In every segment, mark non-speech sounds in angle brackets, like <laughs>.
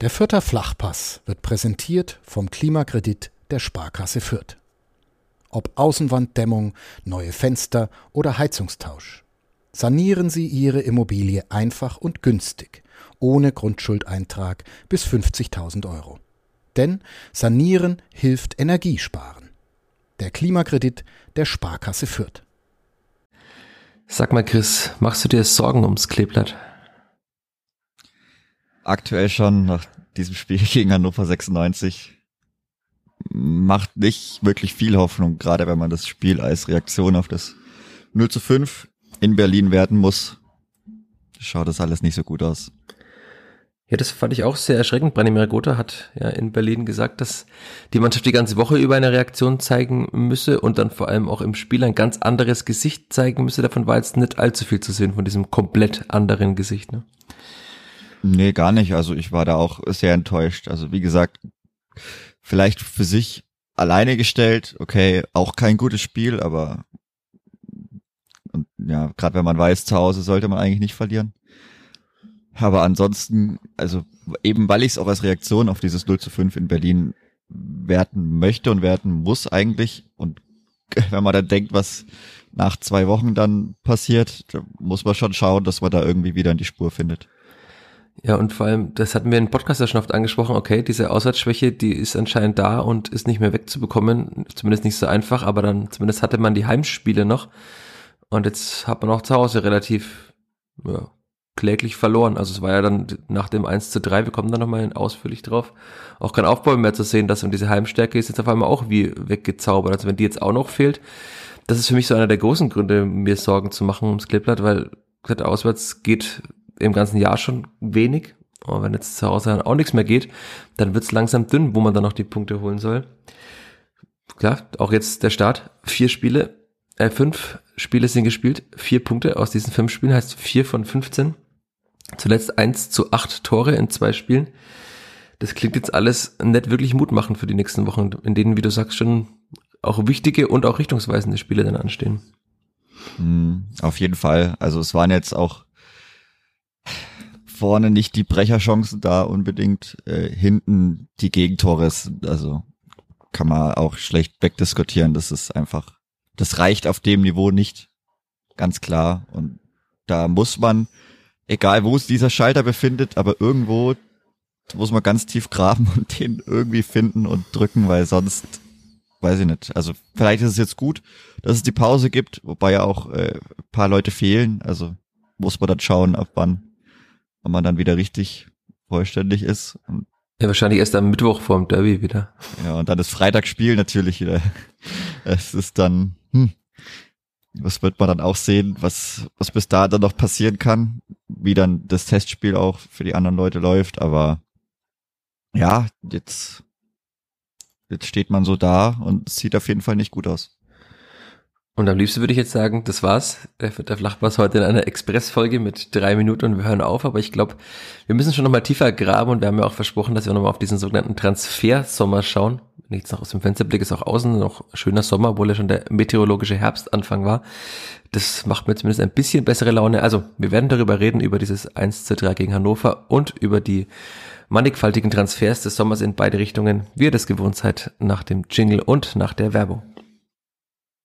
Der Fürther Flachpass wird präsentiert vom Klimakredit der Sparkasse Fürth. Ob Außenwanddämmung, neue Fenster oder Heizungstausch. Sanieren Sie Ihre Immobilie einfach und günstig, ohne Grundschuldeintrag bis 50.000 Euro. Denn Sanieren hilft Energiesparen. Der Klimakredit der Sparkasse Fürth. Sag mal, Chris, machst du dir Sorgen ums Kleeblatt? Aktuell schon, nach diesem Spiel <laughs> gegen Hannover 96, macht nicht wirklich viel Hoffnung, gerade wenn man das Spiel als Reaktion auf das 0 zu 5 in Berlin werten muss. Schaut das alles nicht so gut aus. Ja, das fand ich auch sehr erschreckend. Branimir Gotha hat ja in Berlin gesagt, dass die Mannschaft die ganze Woche über eine Reaktion zeigen müsse und dann vor allem auch im Spiel ein ganz anderes Gesicht zeigen müsse. Davon war jetzt nicht allzu viel zu sehen von diesem komplett anderen Gesicht. Ne? Nee, gar nicht. Also ich war da auch sehr enttäuscht. Also wie gesagt, vielleicht für sich alleine gestellt, okay, auch kein gutes Spiel, aber und ja, gerade wenn man weiß, zu Hause sollte man eigentlich nicht verlieren. Aber ansonsten, also eben weil ich es auch als Reaktion auf dieses 0 zu 5 in Berlin werten möchte und werten muss eigentlich. Und <laughs> wenn man dann denkt, was nach zwei Wochen dann passiert, muss man schon schauen, dass man da irgendwie wieder in die Spur findet. Ja, und vor allem, das hatten wir in Podcast ja schon oft angesprochen, okay, diese Auswärtsschwäche, die ist anscheinend da und ist nicht mehr wegzubekommen, zumindest nicht so einfach, aber dann, zumindest hatte man die Heimspiele noch und jetzt hat man auch zu Hause relativ ja, kläglich verloren. Also es war ja dann nach dem 1 zu 3, wir kommen da nochmal ausführlich drauf, auch kein Aufbau mehr zu sehen, dass und diese Heimstärke ist jetzt auf einmal auch wie weggezaubert. Also wenn die jetzt auch noch fehlt, das ist für mich so einer der großen Gründe, mir Sorgen zu machen ums Kleeblatt, weil gesagt, auswärts geht im ganzen Jahr schon wenig. Aber wenn jetzt zu Hause dann auch nichts mehr geht, dann wird's langsam dünn, wo man dann noch die Punkte holen soll. Klar, auch jetzt der Start. Vier Spiele, äh, fünf Spiele sind gespielt, vier Punkte aus diesen fünf Spielen, heißt vier von 15. Zuletzt eins zu acht Tore in zwei Spielen. Das klingt jetzt alles nicht wirklich Mut machen für die nächsten Wochen, in denen, wie du sagst, schon auch wichtige und auch richtungsweisende Spiele dann anstehen. Mhm, auf jeden Fall. Also es waren jetzt auch vorne nicht die Brecherchancen da unbedingt, äh, hinten die Gegentore, ist, also kann man auch schlecht wegdiskutieren. Das ist einfach, das reicht auf dem Niveau nicht, ganz klar. Und da muss man egal wo es dieser Schalter befindet, aber irgendwo muss man ganz tief graben und <laughs> den irgendwie finden und drücken, weil sonst weiß ich nicht. Also vielleicht ist es jetzt gut, dass es die Pause gibt, wobei ja auch äh, paar Leute fehlen. Also muss man dann schauen, ab wann, wann man dann wieder richtig vollständig ist. Ja, wahrscheinlich erst am Mittwoch vorm Derby wieder. Ja, und dann das Freitagsspiel natürlich wieder. Es ist dann, hm, was wird man dann auch sehen, was, was bis da dann noch passieren kann, wie dann das Testspiel auch für die anderen Leute läuft, aber ja, jetzt, jetzt steht man so da und es sieht auf jeden Fall nicht gut aus. Und am liebsten würde ich jetzt sagen, das war's. Der, der Flachpass heute in einer Expressfolge mit drei Minuten und wir hören auf. Aber ich glaube, wir müssen schon nochmal tiefer graben und wir haben ja auch versprochen, dass wir nochmal auf diesen sogenannten Transfersommer schauen. Nichts noch aus dem Fensterblick ist auch außen noch schöner Sommer, obwohl ja schon der meteorologische Herbstanfang war. Das macht mir zumindest ein bisschen bessere Laune. Also, wir werden darüber reden, über dieses 1 zu 3 gegen Hannover und über die mannigfaltigen Transfers des Sommers in beide Richtungen, wie ihr das gewohnt seid, nach dem Jingle und nach der Werbung.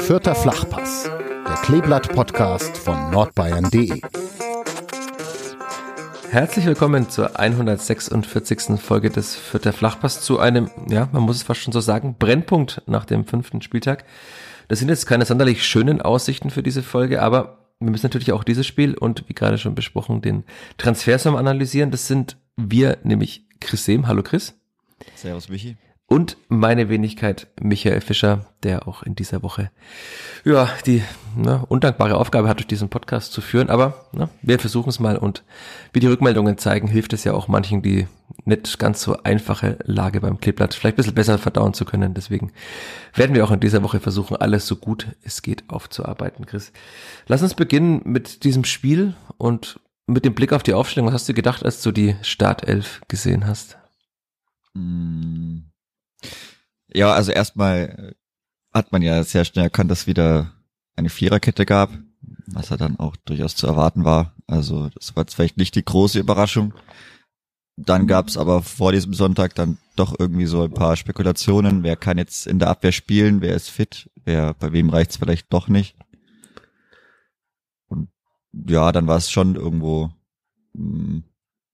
Vierter Flachpass, der Kleeblatt-Podcast von nordbayern.de. Herzlich willkommen zur 146. Folge des Vierter Flachpass zu einem, ja, man muss es fast schon so sagen, Brennpunkt nach dem fünften Spieltag. Das sind jetzt keine sonderlich schönen Aussichten für diese Folge, aber wir müssen natürlich auch dieses Spiel und wie gerade schon besprochen, den Transfersum analysieren. Das sind wir, nämlich Chris Sehm. Hallo Chris. Servus Michi. Und meine Wenigkeit Michael Fischer, der auch in dieser Woche ja die ne, undankbare Aufgabe hat, durch diesen Podcast zu führen. Aber ne, wir versuchen es mal und wie die Rückmeldungen zeigen, hilft es ja auch manchen, die nicht ganz so einfache Lage beim Kleeblatt vielleicht ein bisschen besser verdauen zu können. Deswegen werden wir auch in dieser Woche versuchen, alles so gut es geht aufzuarbeiten. Chris, lass uns beginnen mit diesem Spiel und mit dem Blick auf die Aufstellung. Was hast du gedacht, als du die Startelf gesehen hast? Mm. Ja, also erstmal hat man ja sehr schnell erkannt, dass wieder eine Viererkette gab, was ja dann auch durchaus zu erwarten war. Also das war jetzt vielleicht nicht die große Überraschung. Dann gab es aber vor diesem Sonntag dann doch irgendwie so ein paar Spekulationen, wer kann jetzt in der Abwehr spielen, wer ist fit, wer bei wem reicht's vielleicht doch nicht. Und ja, dann war es schon irgendwo mh,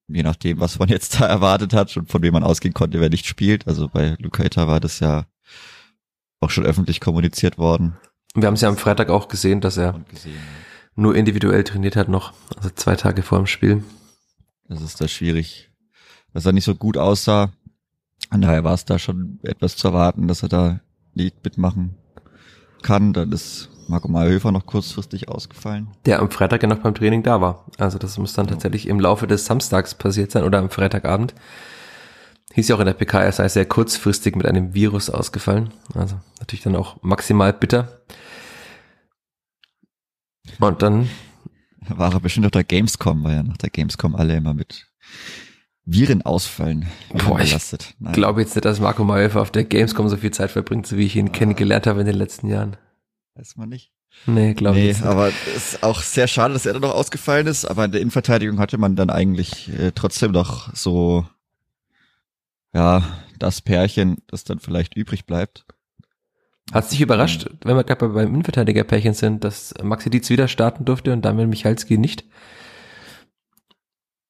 je nachdem, was man jetzt <laughs> da erwartet hat und von wem man ausgehen konnte, wer nicht spielt. Also bei Lukaita war das ja auch schon öffentlich kommuniziert worden. Wir haben es ja am Freitag auch gesehen, dass er gesehen, ja. nur individuell trainiert hat noch, also zwei Tage vor dem Spiel. Das ist da schwierig, dass er nicht so gut aussah. An daher war es da schon etwas zu erwarten, dass er da nicht mitmachen kann. Dann ist Marco Mayhöfer noch kurzfristig ausgefallen. Der am Freitag ja noch beim Training da war. Also das muss dann tatsächlich im Laufe des Samstags passiert sein oder am Freitagabend. Hieß ja auch in der PK, er sei sehr kurzfristig mit einem Virus ausgefallen. Also natürlich dann auch maximal bitter. Und dann war er bestimmt auf der Gamescom, weil ja nach der Gamescom alle immer mit Viren ausfallen. Boah, ich glaube jetzt nicht, dass Marco Mayhofer auf der Gamescom so viel Zeit verbringt, so wie ich ihn ah. kennengelernt habe in den letzten Jahren. Weiß man nicht. Nee, glaube nee, ich nicht. aber es ist auch sehr schade, dass er dann noch ausgefallen ist. Aber in der Innenverteidigung hatte man dann eigentlich äh, trotzdem noch so, ja, das Pärchen, das dann vielleicht übrig bleibt. Hat es dich überrascht, ähm, wenn wir gerade beim Innenverteidiger-Pärchen sind, dass Maxi Dietz wieder starten durfte und Damian Michalski nicht?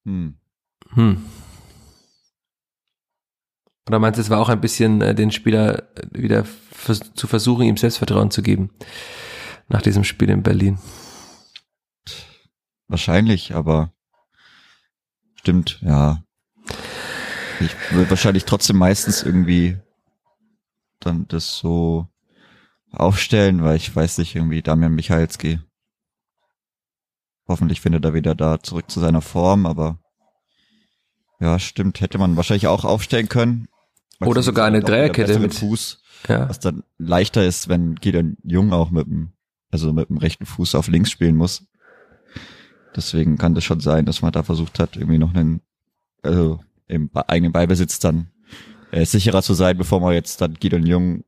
Hm. Hm. Oder meinst du, es war auch ein bisschen äh, den Spieler äh, wieder vers zu versuchen, ihm Selbstvertrauen zu geben nach diesem Spiel in Berlin? Wahrscheinlich, aber stimmt, ja. Ich würde wahrscheinlich trotzdem meistens irgendwie dann das so aufstellen, weil ich weiß nicht, irgendwie Damian Michalski. Hoffentlich findet er wieder da zurück zu seiner Form, aber ja, stimmt, hätte man wahrscheinlich auch aufstellen können. Oder sogar eine Dreierkette mit Fuß, ja. was dann leichter ist, wenn Gideon Jung auch mit dem, also mit dem rechten Fuß auf links spielen muss. Deswegen kann das schon sein, dass man da versucht hat, irgendwie noch einen, also im eigenen Beibesitz dann äh, sicherer zu sein, bevor man jetzt dann Gideon Jung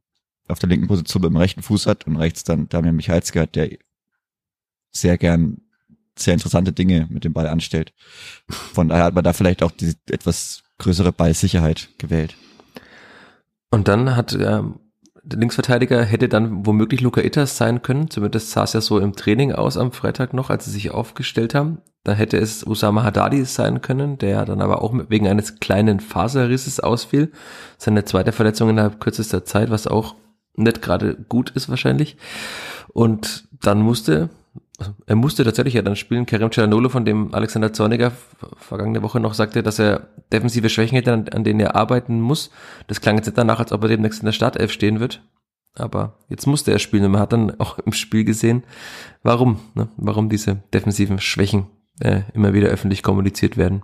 auf der linken Position mit dem rechten Fuß hat und rechts dann Damian Michalski hat, der sehr gern sehr interessante Dinge mit dem Ball anstellt. Von daher hat man da vielleicht auch die etwas größere Ballsicherheit gewählt. Und dann hat äh, der Linksverteidiger hätte dann womöglich Luca Itters sein können. Zumindest sah es ja so im Training aus am Freitag noch, als sie sich aufgestellt haben. Da hätte es Usama Haddadi sein können, der dann aber auch wegen eines kleinen Faserrisses ausfiel. Seine zweite Verletzung innerhalb kürzester Zeit, was auch nicht gerade gut ist wahrscheinlich. Und dann musste er musste tatsächlich ja dann spielen. Kerem Cialanolo, von dem Alexander Zorniger vergangene Woche noch sagte, dass er defensive Schwächen hätte, an, an, denen er arbeiten muss. Das klang jetzt danach, als ob er demnächst in der Startelf stehen wird. Aber jetzt musste er spielen und man hat dann <laughs> auch im Spiel gesehen, warum, ne? warum diese defensiven Schwächen äh, immer wieder öffentlich kommuniziert werden.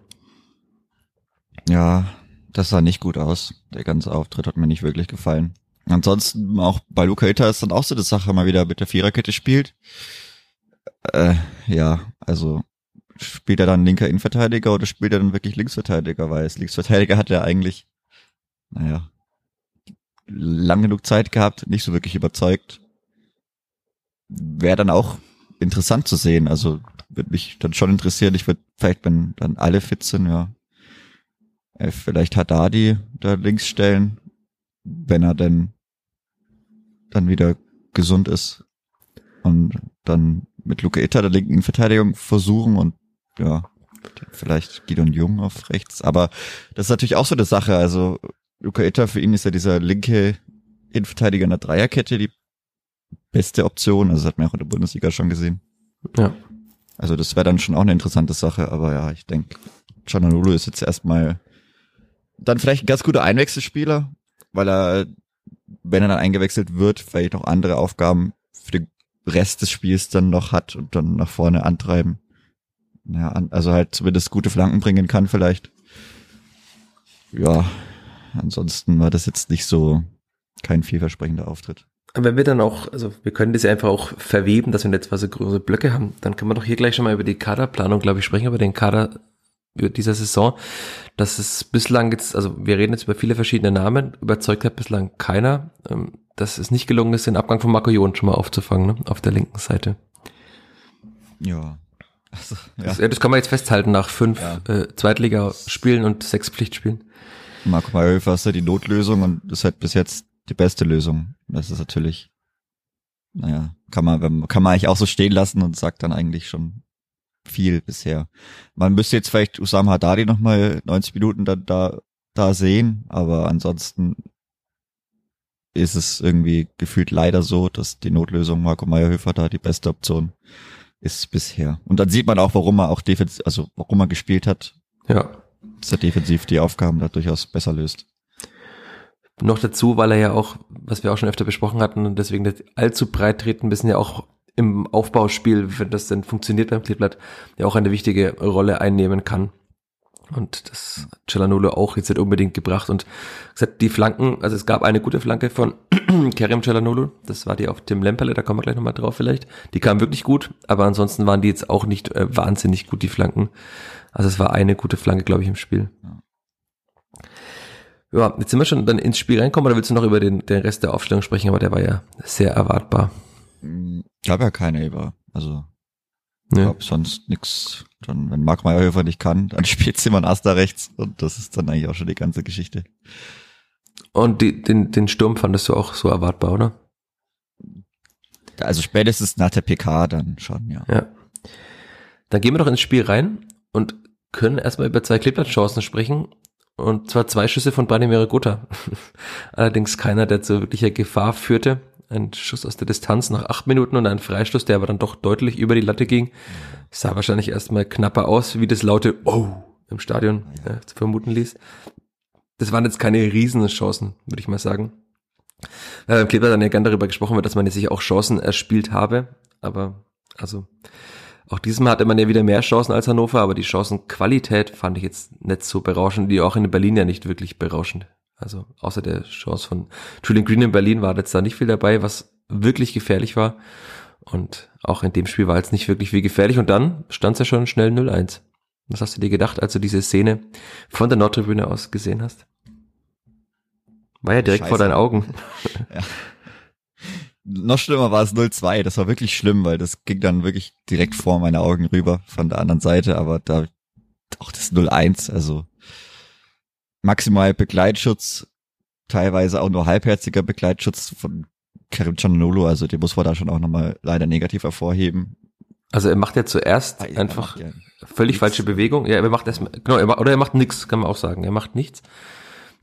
Ja, das sah nicht gut aus. Der ganze Auftritt hat mir nicht wirklich gefallen. Ansonsten auch bei Luca Itta ist dann auch so eine Sache, mal wieder mit der Viererkette spielt äh, ja, also spielt er dann linker Innenverteidiger oder spielt er dann wirklich Linksverteidiger? Weil als Linksverteidiger hat er eigentlich, naja, lang genug Zeit gehabt, nicht so wirklich überzeugt. Wäre dann auch interessant zu sehen. Also würde mich dann schon interessieren. Ich würde vielleicht, wenn dann alle fit sind, ja, äh, vielleicht Haddadi da links stellen, wenn er denn dann wieder gesund ist. Und dann mit Luca Itta der linken Verteidigung versuchen und ja, vielleicht Gideon Jung auf rechts. Aber das ist natürlich auch so eine Sache. Also Luca Itta, für ihn ist ja dieser linke Innenverteidiger in der Dreierkette die beste Option. Also das hat man auch in der Bundesliga schon gesehen. Ja. Also das wäre dann schon auch eine interessante Sache. Aber ja, ich denke, Cananolo ist jetzt erstmal dann vielleicht ein ganz guter Einwechselspieler. weil er, wenn er dann eingewechselt wird, vielleicht noch andere Aufgaben für den Rest des Spiels dann noch hat und dann nach vorne antreiben. Ja, also halt zumindest gute Flanken bringen kann vielleicht. Ja, ansonsten war das jetzt nicht so kein vielversprechender Auftritt. Wenn wir dann auch, also wir können das ja einfach auch verweben, dass wir jetzt so große Blöcke haben, dann können wir doch hier gleich schon mal über die Kaderplanung, glaube ich, sprechen, über den Kader über dieser Saison, dass es bislang jetzt, also wir reden jetzt über viele verschiedene Namen, überzeugt hat bislang keiner, ähm, dass es nicht gelungen ist, den Abgang von Marco Jon schon mal aufzufangen, ne, auf der linken Seite. Ja. Also, ja. Das, das kann man jetzt festhalten nach fünf ja. äh, Zweitligaspielen und sechs Pflichtspielen. Marco Meyerhöfer ist ja die Notlösung und ist halt bis jetzt die beste Lösung. Das ist natürlich, naja, kann man, kann man eigentlich auch so stehen lassen und sagt dann eigentlich schon viel bisher. Man müsste jetzt vielleicht Usama Haddadi nochmal 90 Minuten dann da, da sehen, aber ansonsten ist es irgendwie gefühlt leider so, dass die Notlösung Marco Meyerhöfer da die beste Option ist bisher. Und dann sieht man auch, warum er auch defensiv, also warum er gespielt hat. Ja. Dass er defensiv die Aufgaben da durchaus besser löst. Noch dazu, weil er ja auch, was wir auch schon öfter besprochen hatten und deswegen nicht allzu breit treten müssen, ja auch im Aufbauspiel, wenn das denn funktioniert beim Kleeblatt, ja auch eine wichtige Rolle einnehmen kann. Und das hat Cialanolo auch jetzt nicht unbedingt gebracht. Und gesagt, die Flanken, also es gab eine gute Flanke von <clears throat> Kerem Cialanolo, das war die auf Tim Lemperle, da kommen wir gleich nochmal drauf vielleicht. Die kam wirklich gut, aber ansonsten waren die jetzt auch nicht äh, wahnsinnig gut, die Flanken. Also es war eine gute Flanke, glaube ich, im Spiel. Ja. Jetzt sind wir schon dann ins Spiel reinkommen, oder willst du noch über den, den Rest der Aufstellung sprechen? Aber der war ja sehr erwartbar. Gab ja keine über. Also ja. glaube sonst nix. Dann, wenn Mark Meyerhöfer nicht kann, dann <laughs> spielt Simon Asta rechts und das ist dann eigentlich auch schon die ganze Geschichte. Und die, den, den Sturm fandest du auch so erwartbar, oder? Also spätestens nach der PK dann schon, ja. Ja. Dann gehen wir doch ins Spiel rein und können erstmal über zwei Kleeblattchancen sprechen. Und zwar zwei Schüsse von Branimir Gotha. <laughs> Allerdings keiner, der zu wirklicher Gefahr führte. Ein Schuss aus der Distanz nach acht Minuten und ein Freistoß, der aber dann doch deutlich über die Latte ging. Sah wahrscheinlich erstmal knapper aus, wie das laute Oh im Stadion äh, zu vermuten ließ. Das waren jetzt keine riesen Chancen, würde ich mal sagen. Äh, Im Kleber dann ja gern darüber gesprochen wird, dass man jetzt sich auch Chancen erspielt habe. Aber also auch diesmal hatte man ja wieder mehr Chancen als Hannover, aber die Chancenqualität fand ich jetzt nicht so berauschend, die auch in Berlin ja nicht wirklich berauschend. Also außer der Chance von Julian Green in Berlin war jetzt da nicht viel dabei, was wirklich gefährlich war. Und auch in dem Spiel war jetzt nicht wirklich viel gefährlich. Und dann stand es ja schon schnell 0-1. Was hast du dir gedacht, als du diese Szene von der Nordtribüne aus gesehen hast? War ja direkt Scheiße. vor deinen Augen. <laughs> <laughs> Ja noch schlimmer war es 0-2. Das war wirklich schlimm, weil das ging dann wirklich direkt vor meine Augen rüber von der anderen Seite. Aber da auch das 0-1, also maximal Begleitschutz, teilweise auch nur halbherziger Begleitschutz von Karim Cananolo. Also den muss man da schon auch nochmal leider negativ hervorheben. Also er macht ja zuerst ja, einfach ja völlig nichts. falsche Bewegung. Ja, er macht erstmal, genau, er macht, oder er macht nichts, kann man auch sagen. Er macht nichts.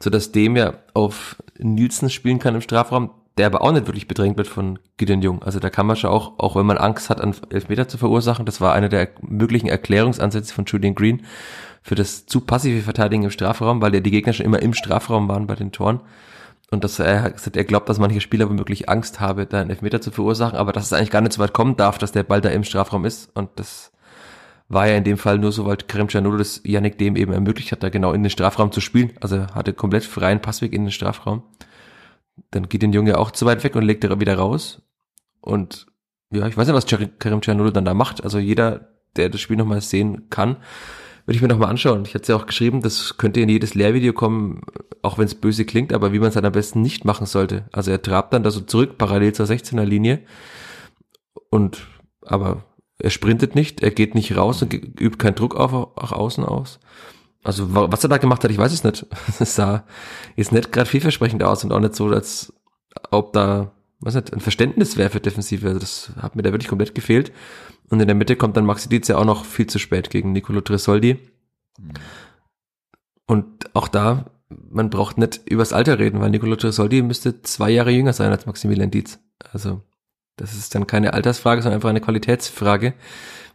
Sodass dem ja auf Nielsen spielen kann im Strafraum der aber auch nicht wirklich bedrängt wird von Gideon Jung. Also da kann man schon auch, auch wenn man Angst hat, an Elfmeter zu verursachen, das war einer der möglichen Erklärungsansätze von Julian Green für das zu passive Verteidigen im Strafraum, weil ja die Gegner schon immer im Strafraum waren bei den Toren. Und dass er gesagt, er glaubt, dass manche Spieler womöglich Angst habe, da einen Elfmeter zu verursachen, aber dass es eigentlich gar nicht so weit kommen darf, dass der Ball da im Strafraum ist. Und das war ja in dem Fall nur so, weil Kerem Canolo das Yannick dem eben ermöglicht hat, da genau in den Strafraum zu spielen. Also er hatte komplett freien Passweg in den Strafraum dann geht den Junge auch zu weit weg und legt er wieder raus. Und ja, ich weiß nicht, was Karim Cianolo dann da macht. Also jeder, der das Spiel nochmal sehen kann, würde ich mir nochmal anschauen. Ich hatte ja auch geschrieben, das könnte in jedes Lehrvideo kommen, auch wenn es böse klingt, aber wie man es dann am besten nicht machen sollte. Also er trabt dann da so zurück, parallel zur 16er Linie. Und, aber er sprintet nicht, er geht nicht raus und übt keinen Druck auf, auch außen aus. Also was er da gemacht hat, ich weiß es nicht. <laughs> Es sah jetzt nicht gerade vielversprechend aus und auch nicht so, als ob da, was nicht, ein Verständnis wäre für Defensive. Also das hat mir da wirklich komplett gefehlt. Und in der Mitte kommt dann Maxi Dietz ja auch noch viel zu spät gegen Nicolo Tresoldi. Und auch da, man braucht nicht übers Alter reden, weil Nicolo Tresoldi müsste zwei Jahre jünger sein als Maximilian Dietz. Also Das ist dann keine Altersfrage, sondern einfach eine Qualitätsfrage.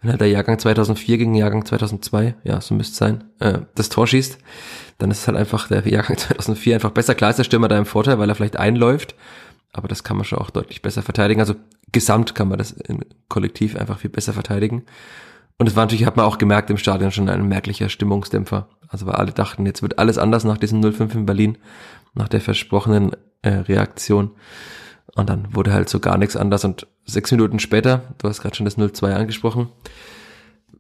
Wenn halt der Jahrgang 2004 gegen Jahrgang 2002, ja, so müsste es sein, äh, das Tor schießt, dann ist halt einfach der Jahrgang <laughs> 2004 einfach besser. Klar ist der Stürmer da im Vorteil, weil er vielleicht einläuft, aber das kann man schon auch deutlich besser verteidigen. Also gesamt kann man das im Kollektiv einfach viel besser verteidigen. Und es war natürlich, hat man auch gemerkt im Stadion schon ein merklicher Stimmungsdämpfer. Also weil alle dachten, jetzt wird alles anders nach diesem 05 in Berlin, nach der versprochenen äh, Reaktion. Und dann wurde halt so gar nichts anders. Und sechs Minuten später, du hast gerade schon das 0-2 angesprochen,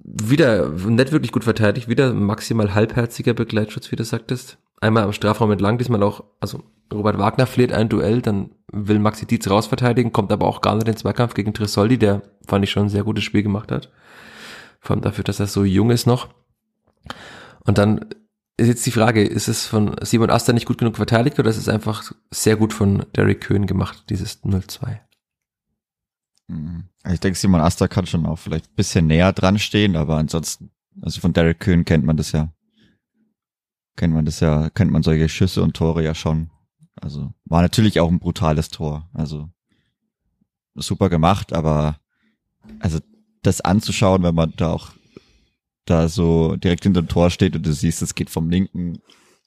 wieder nicht wirklich gut verteidigt, wieder maximal halbherziger Begleitschutz, wie du sagtest. Einmal am Strafraum entlang, diesmal auch, also Robert Wagner fleht ein Duell, dann will Maxi Dietz rausverteidigen, kommt aber auch gar nicht in den Zweikampf gegen Tresoldi, der fand ich schon ein sehr gutes Spiel gemacht hat. Vor allem dafür, dass er so jung ist noch. Und dann ist jetzt die Frage, ist es von Simon Aster nicht gut genug verteidigt oder ist es einfach sehr gut von Derek Köhn gemacht, dieses 0-2? Mhm. Ich denke, Simon Aster kann schon auch vielleicht ein bisschen näher dran stehen, aber ansonsten, also von Derek Köhn kennt man das ja. Kennt man das ja, kennt man solche Schüsse und Tore ja schon. Also war natürlich auch ein brutales Tor. Also super gemacht, aber also das anzuschauen, wenn man da auch da so direkt hinter dem Tor steht und du siehst, es geht vom linken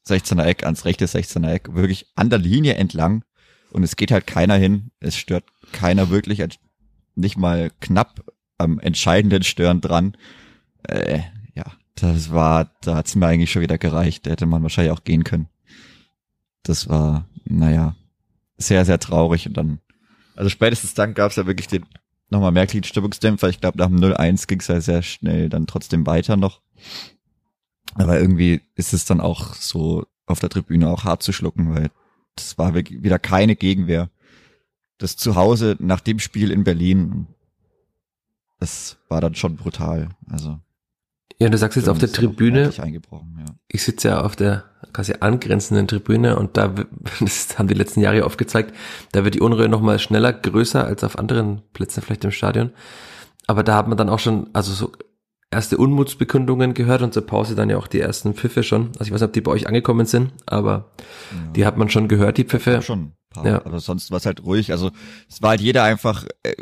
16er Eck ans rechte 16er Eck, wirklich an der Linie entlang und es geht halt keiner hin, es stört keiner wirklich, nicht mal knapp am entscheidenden Stören dran. Äh, das war, da hat's mir eigentlich schon wieder gereicht, da hätte man wahrscheinlich auch gehen können. Das war, naja, sehr, sehr traurig und dann, also spätestens dann gab's ja wirklich den nochmal merklichen Stimmungsdämpfer. Ich glaube, nach dem 0-1 ging es ja sehr schnell dann trotzdem weiter noch. Aber irgendwie ist es dann auch so auf der Tribüne auch hart zu schlucken, weil das war wieder keine Gegenwehr. Das Zuhause nach dem Spiel in Berlin, das war dann schon brutal. Also ja, du sagst jetzt auf der Tribüne. Eingebrochen, ja. Ich sitze ja auf der quasi angrenzenden Tribüne und da, <laughs> das haben die letzten Jahre oft gezeigt, da wird die Unruhe nochmal schneller, größer als auf anderen Plätzen vielleicht im Stadion. Aber da hat man dann auch schon, also so erste Unmutsbekundungen gehört und zur Pause dann ja auch die ersten Pfiffe schon. Also ich weiß nicht, ob die bei euch angekommen sind, aber ja. die hat man schon gehört, die Pfiffe. Ja, schon. Paar, ja. Aber sonst war es halt ruhig. Also es war halt jeder einfach, äh,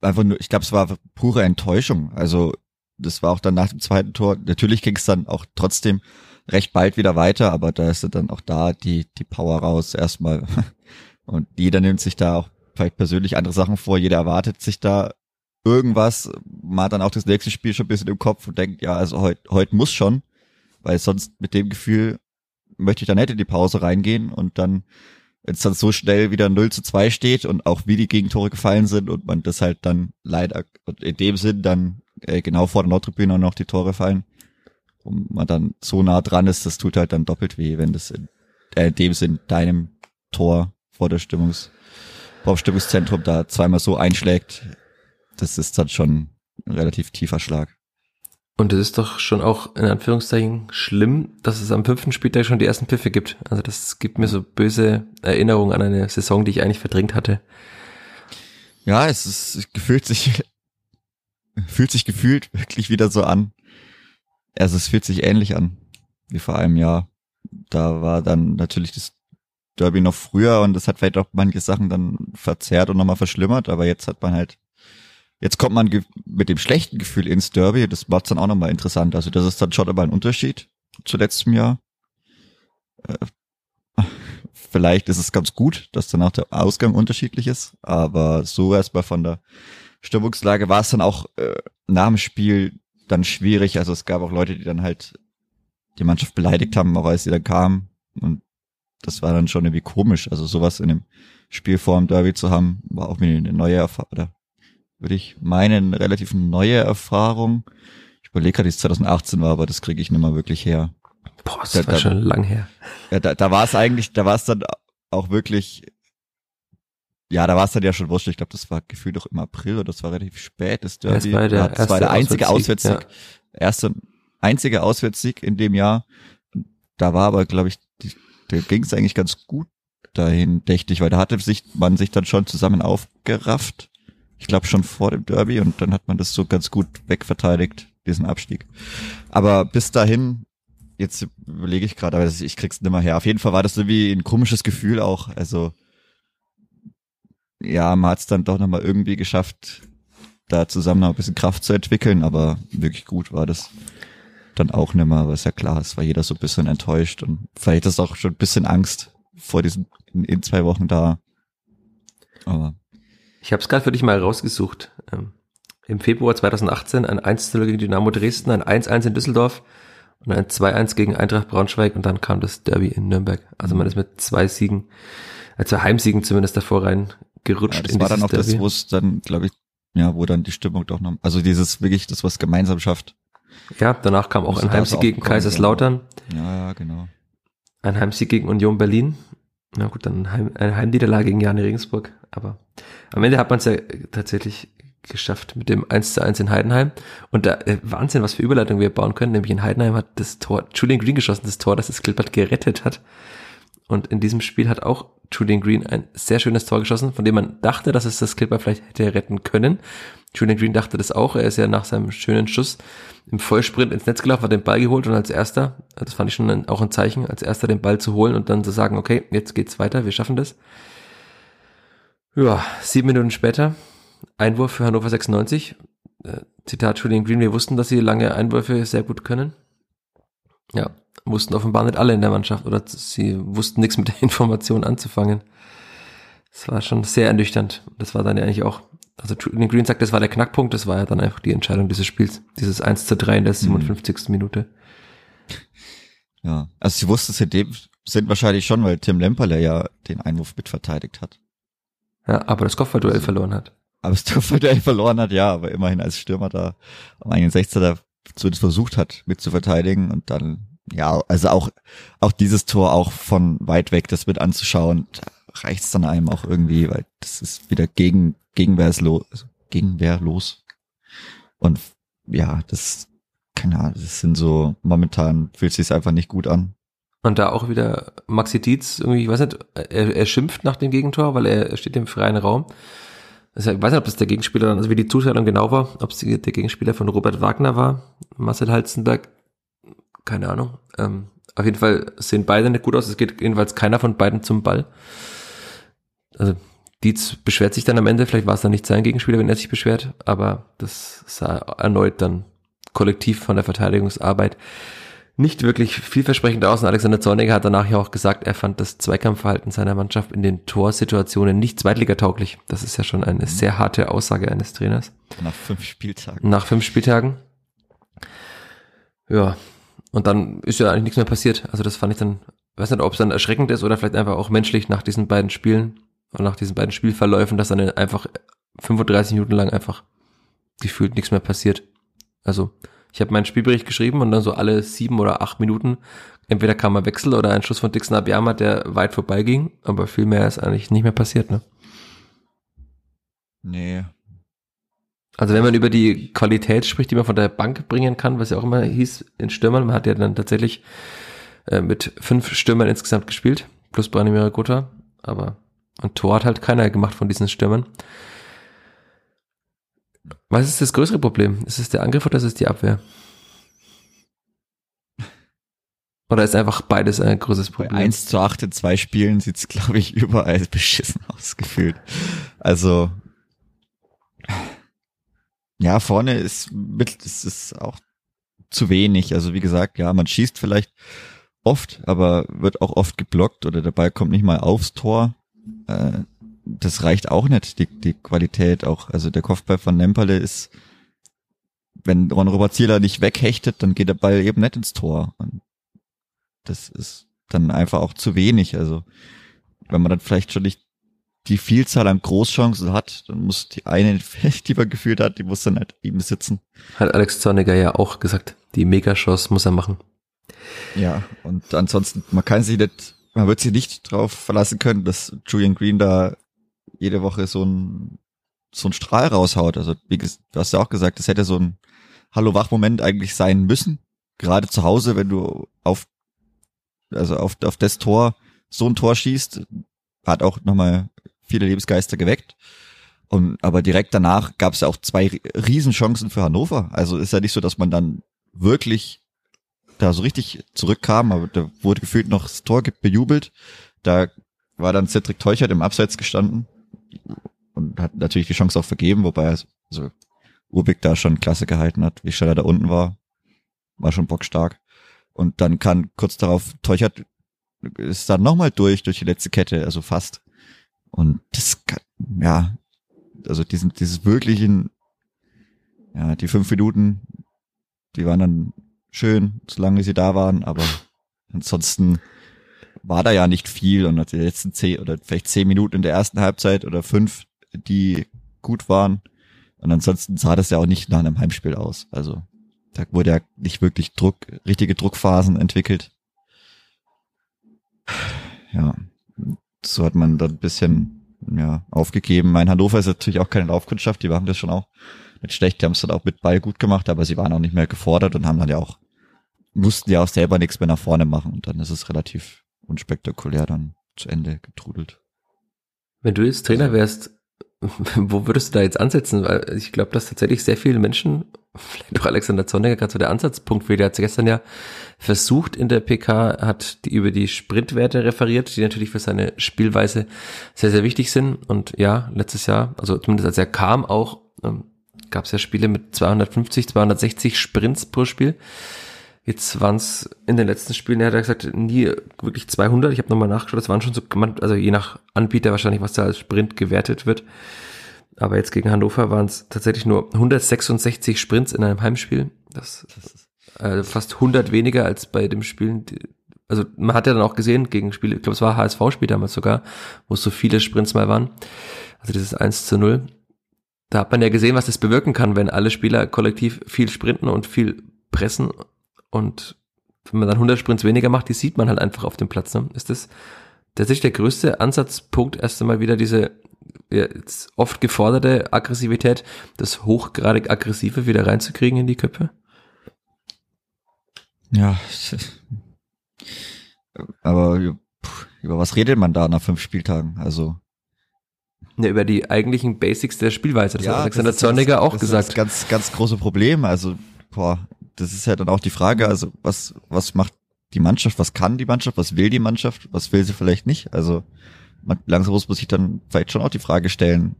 einfach nur, ich glaube, es war pure Enttäuschung. Also das war auch dann nach dem zweiten Tor. Natürlich ging es dann auch trotzdem recht bald wieder weiter, aber da ist dann auch da die, die Power raus erstmal. <laughs> Und jeder nimmt sich da auch vielleicht persönlich andere Sachen vor. Jeder erwartet sich da irgendwas. Man hat dann auch das nächste Spiel schon ein bisschen im Kopf und denkt, ja, also heute heut muss schon, weil sonst mit dem Gefühl möchte ich dann nicht in die Pause reingehen und dann, wenn es dann so schnell wieder 0 zu 2 steht und auch wie die Gegentore gefallen sind und man das halt dann leider in dem Sinn dann äh, genau vor der Nordtribüne noch die Tore fallen und man dann so nah dran ist, das tut halt dann doppelt weh, wenn das in, äh, in dem Sinn deinem Tor vor der Stimmungs vor dem Stimmungszentrum da zweimal so einschlägt, das ist dann schon ein relativ tiefer Schlag. Und es ist doch schon auch in Anführungszeichen schlimm, dass es am fünften Spieltag schon die ersten Pfiffe gibt. Also das gibt mir so böse Erinnerungen an eine Saison, die ich eigentlich verdrängt hatte. Ja, es ist gefühlt sich fühlt sich gefühlt wirklich wieder so an. Also es fühlt sich ähnlich an wie vor einem Jahr. Da war dann natürlich das Derby noch früher und das hat vielleicht auch manche Sachen dann verzerrt und nochmal verschlimmert, aber jetzt hat man halt, jetzt kommt man mit dem schlechten Gefühl ins Derby, das macht dann auch nochmal interessant. Also das ist dann schon aber ein Unterschied zu letztem Jahr. Äh, vielleicht ist es ganz gut, dass danach der Ausgang unterschiedlich ist, aber so erstmal von der Stimmungslage war es dann auch äh, nach dem Spiel dann schwierig. Also es gab auch Leute, die dann halt die Mannschaft beleidigt haben, auch als sie dann kamen. Und das war dann schon irgendwie komisch. Also sowas in dem Spiel vor dem Derby zu haben, war auch wieder eine neue Erfahrung. Oder würde ich meinen, relativ neue Erfahrung. Ich überlege gerade, wie es 2018 war, aber das kriege ich nicht mal wirklich her. Boah, das da, war da, schon lang her. Ja, da, da war es eigentlich, da war es dann auch wirklich ja, da war es dann ja schon wurscht. Ich glaube, das war gefühlt doch im April oder das war relativ spät. Das, Derby. das war der, ja, das war der einzige Auswärtssieg. Auswärtssieg ja. Erste, einzige Auswärtssieg in dem Jahr. Da war aber, glaube ich, die, da ging es eigentlich ganz gut dahin, dächte ich, weil da hatte sich man sich dann schon zusammen aufgerafft. Ich glaube schon vor dem Derby und dann hat man das so ganz gut wegverteidigt, diesen Abstieg. Aber bis dahin, jetzt überlege ich gerade, aber ich krieg's nicht mehr her. Auf jeden Fall war das irgendwie ein komisches Gefühl auch. Also ja, man hat es dann doch nochmal irgendwie geschafft, da zusammen noch ein bisschen Kraft zu entwickeln, aber wirklich gut war das dann auch nicht mehr, was ja klar ist, war jeder so ein bisschen enttäuscht und vielleicht ist auch schon ein bisschen Angst vor diesen in, in zwei Wochen da. Aber ich habe es gerade für dich mal rausgesucht. Ähm, Im Februar 2018 ein 1-0 gegen Dynamo Dresden, ein 1-1 in Düsseldorf und ein 2-1 gegen Eintracht Braunschweig und dann kam das Derby in Nürnberg. Also man ist mit zwei Siegen, zwei Heimsiegen zumindest davor rein gerutscht. Ja, das war dann auch das, wo es dann, glaube ich, ja, wo dann die Stimmung doch noch, also dieses wirklich, das was gemeinsam schafft. Ja, danach kam auch ein Heimsieg gegen Kaiserslautern. Ja, ja, genau. Ein Heimsieg gegen Union Berlin. Na gut, dann Heim, eine Heimniederlage gegen Jane Regensburg. Aber am Ende hat man es ja tatsächlich geschafft mit dem 1 zu 1 in Heidenheim. Und da, äh, Wahnsinn, was für Überleitung wir bauen können. Nämlich in Heidenheim hat das Tor, Julian Green geschossen, das Tor, das das Klippert gerettet hat. Und in diesem Spiel hat auch Julian Green ein sehr schönes Tor geschossen, von dem man dachte, dass es das Clipper vielleicht hätte retten können. Julian Green dachte das auch. Er ist ja nach seinem schönen Schuss im Vollsprint ins Netz gelaufen, hat den Ball geholt und als erster, das fand ich schon auch ein Zeichen, als erster den Ball zu holen und dann zu sagen, okay, jetzt geht's weiter, wir schaffen das. Ja, sieben Minuten später, Einwurf für Hannover 96. Äh, Zitat Julian Green, wir wussten, dass sie lange Einwürfe sehr gut können. Ja, wussten offenbar nicht alle in der Mannschaft oder sie wussten nichts mit der <laughs> Information anzufangen. Das war schon sehr ernüchternd. Das war dann ja eigentlich auch, also Julian Green sagt, das war der Knackpunkt, das war ja dann einfach die Entscheidung dieses Spiels, dieses 1 zu 3 in der 57. Mhm. Minute. Ja, also sie wussten es in dem sind wahrscheinlich schon, weil Tim Lemperle ja den Einwurf mitverteidigt hat. Ja, aber das Kopfballduell also, verloren hat. Aber das Kopfballduell <laughs> verloren hat, ja, aber immerhin als Stürmer da am eigenen 16er zumindest versucht hat, mit zu verteidigen und dann, ja, also auch, auch dieses Tor auch von weit weg, das mit anzuschauen, reicht es dann einem auch irgendwie, weil das ist wieder gegen, gegenwehrlos, also gegenwehrlos. Und ja, das, keine Ahnung, das sind so, momentan fühlt sich einfach nicht gut an. Und da auch wieder Maxi Dietz, irgendwie, ich weiß nicht, er, er schimpft nach dem Gegentor, weil er steht im freien Raum. Also ich weiß nicht, ob das der Gegenspieler also wie die Zuteilung genau war, ob es der Gegenspieler von Robert Wagner war, Marcel Halzenberg, keine Ahnung. Ähm, auf jeden Fall sehen beide nicht gut aus. Es geht jedenfalls keiner von beiden zum Ball. Also Dietz beschwert sich dann am Ende, vielleicht war es dann nicht sein Gegenspieler, wenn er sich beschwert, aber das sah erneut dann kollektiv von der Verteidigungsarbeit nicht wirklich vielversprechend aus. Und Alexander Zorniger hat danach ja auch gesagt, er fand das Zweikampfverhalten seiner Mannschaft in den Torsituationen nicht zweitligatauglich. Das ist ja schon eine mhm. sehr harte Aussage eines Trainers. Nach fünf Spieltagen. Nach fünf Spieltagen. Ja. Und dann ist ja eigentlich nichts mehr passiert. Also das fand ich dann, weiß nicht, ob es dann erschreckend ist oder vielleicht einfach auch menschlich nach diesen beiden Spielen und nach diesen beiden Spielverläufen, dass dann einfach 35 Minuten lang einfach gefühlt nichts mehr passiert. Also ich habe meinen Spielbericht geschrieben und dann so alle sieben oder acht Minuten entweder kam ein Wechsel oder ein Schuss von Dixon Abiyama, der weit vorbeiging, aber viel mehr ist eigentlich nicht mehr passiert, ne? Nee. Also wenn man über die Qualität spricht, die man von der Bank bringen kann, was ja auch immer hieß in Stürmern, man hat ja dann tatsächlich äh, mit fünf Stürmern insgesamt gespielt, plus Branimir Gotha, aber ein Tor hat halt keiner gemacht von diesen Stürmern. Was ist das größere Problem? Ist es der Angriff oder ist es die Abwehr? Oder ist einfach beides ein großes Problem? Bei 1 zu 8 in zwei Spielen sieht's, glaube ich, überall <laughs> beschissen ausgefühlt. Also, ja, vorne ist mit, ist es auch zu wenig. Also, wie gesagt, ja, man schießt vielleicht oft, aber wird auch oft geblockt oder der Ball kommt nicht mal aufs Tor. Äh, das reicht auch nicht, die, die Qualität auch. Also der Kopfball von Nemperle ist, wenn Ron Robert Zieler nicht weghechtet, dann geht der Ball eben nicht ins Tor. Und das ist dann einfach auch zu wenig. Also wenn man dann vielleicht schon nicht die Vielzahl an Großchancen hat, dann muss die eine, <laughs> die man gefühlt hat, die muss dann halt eben sitzen. Hat Alex Zorniger ja auch gesagt, die Megachance muss er machen. Ja, und ansonsten, man kann sich nicht, man wird sich nicht darauf verlassen können, dass Julian Green da jede Woche so ein, so ein Strahl raushaut. Also, wie du hast ja auch gesagt, das hätte so ein Hallo-Wach-Moment eigentlich sein müssen. Gerade zu Hause, wenn du auf, also auf, auf das Tor so ein Tor schießt, hat auch nochmal viele Lebensgeister geweckt. Und, aber direkt danach gab es ja auch zwei Riesenchancen für Hannover. Also ist ja nicht so, dass man dann wirklich da so richtig zurückkam, aber da wurde gefühlt noch das Tor bejubelt. Da war dann Cedric Teuchert im Abseits gestanden und hat natürlich die Chance auch vergeben, wobei er, also Urbik da schon klasse gehalten hat, wie schnell er da unten war. War schon bockstark. Und dann kann kurz darauf Teuchert ist dann nochmal durch, durch die letzte Kette, also fast. Und das kann, ja, also diesen, dieses wirklichen, ja, die fünf Minuten, die waren dann schön, solange sie da waren, aber ansonsten war da ja nicht viel und die letzten zehn oder vielleicht zehn Minuten in der ersten Halbzeit oder fünf, die gut waren. Und ansonsten sah das ja auch nicht nach einem Heimspiel aus. Also da wurde ja nicht wirklich Druck, richtige Druckphasen entwickelt. Ja, so hat man da ein bisschen ja, aufgegeben. Mein Hannover ist natürlich auch keine Laufkundschaft, die machen das schon auch nicht schlecht, die haben es dann auch mit Ball gut gemacht, aber sie waren auch nicht mehr gefordert und haben dann ja auch, mussten ja auch selber nichts mehr nach vorne machen und dann ist es relativ unspektakulär dann zu Ende getrudelt. Wenn du jetzt Trainer wärst, <laughs> wo würdest du da jetzt ansetzen? Weil ich glaube, dass tatsächlich sehr viele Menschen, vielleicht auch Alexander Zorniger gerade so der Ansatzpunkt für, der hat gestern ja versucht in der PK, hat die über die Sprintwerte referiert, die natürlich für seine Spielweise sehr, sehr wichtig sind. Und ja, letztes Jahr, also zumindest als er kam auch, ähm, gab es ja Spiele mit 250, 260 Sprints pro Spiel. Jetzt waren es in den letzten Spielen, er hat gesagt, nie wirklich 200. Ich habe nochmal nachgeschaut, das waren schon so, also je nach Anbieter wahrscheinlich, was da als Sprint gewertet wird. Aber jetzt gegen Hannover waren es tatsächlich nur 166 Sprints in einem Heimspiel. Das, das ist äh, fast 100 weniger als bei dem Spielen. Also man hat ja dann auch gesehen gegen Spiele, ich glaube es war HSV-Spiel damals sogar, wo so viele Sprints mal waren. Also dieses 1 zu 0. Da hat man ja gesehen, was das bewirken kann, wenn alle Spieler kollektiv viel sprinten und viel pressen und wenn man dann 100 Sprints weniger macht, die sieht man halt einfach auf dem Platz. Ne? Ist das tatsächlich der größte Ansatzpunkt, erst einmal wieder diese ja, oft geforderte Aggressivität, das hochgradig Aggressive wieder reinzukriegen in die Köpfe? Ja, <laughs> aber über was redet man da nach fünf Spieltagen? Also ja, über die eigentlichen Basics der Spielweise. Das ja, hat Alexander Zorniger auch das gesagt. Das ist ganz, ganz große Problem. Also, boah, das ist ja dann auch die Frage, also was, was macht die Mannschaft, was kann die Mannschaft, was will die Mannschaft, was will sie vielleicht nicht? Also man, langsam muss man sich dann vielleicht schon auch die Frage stellen,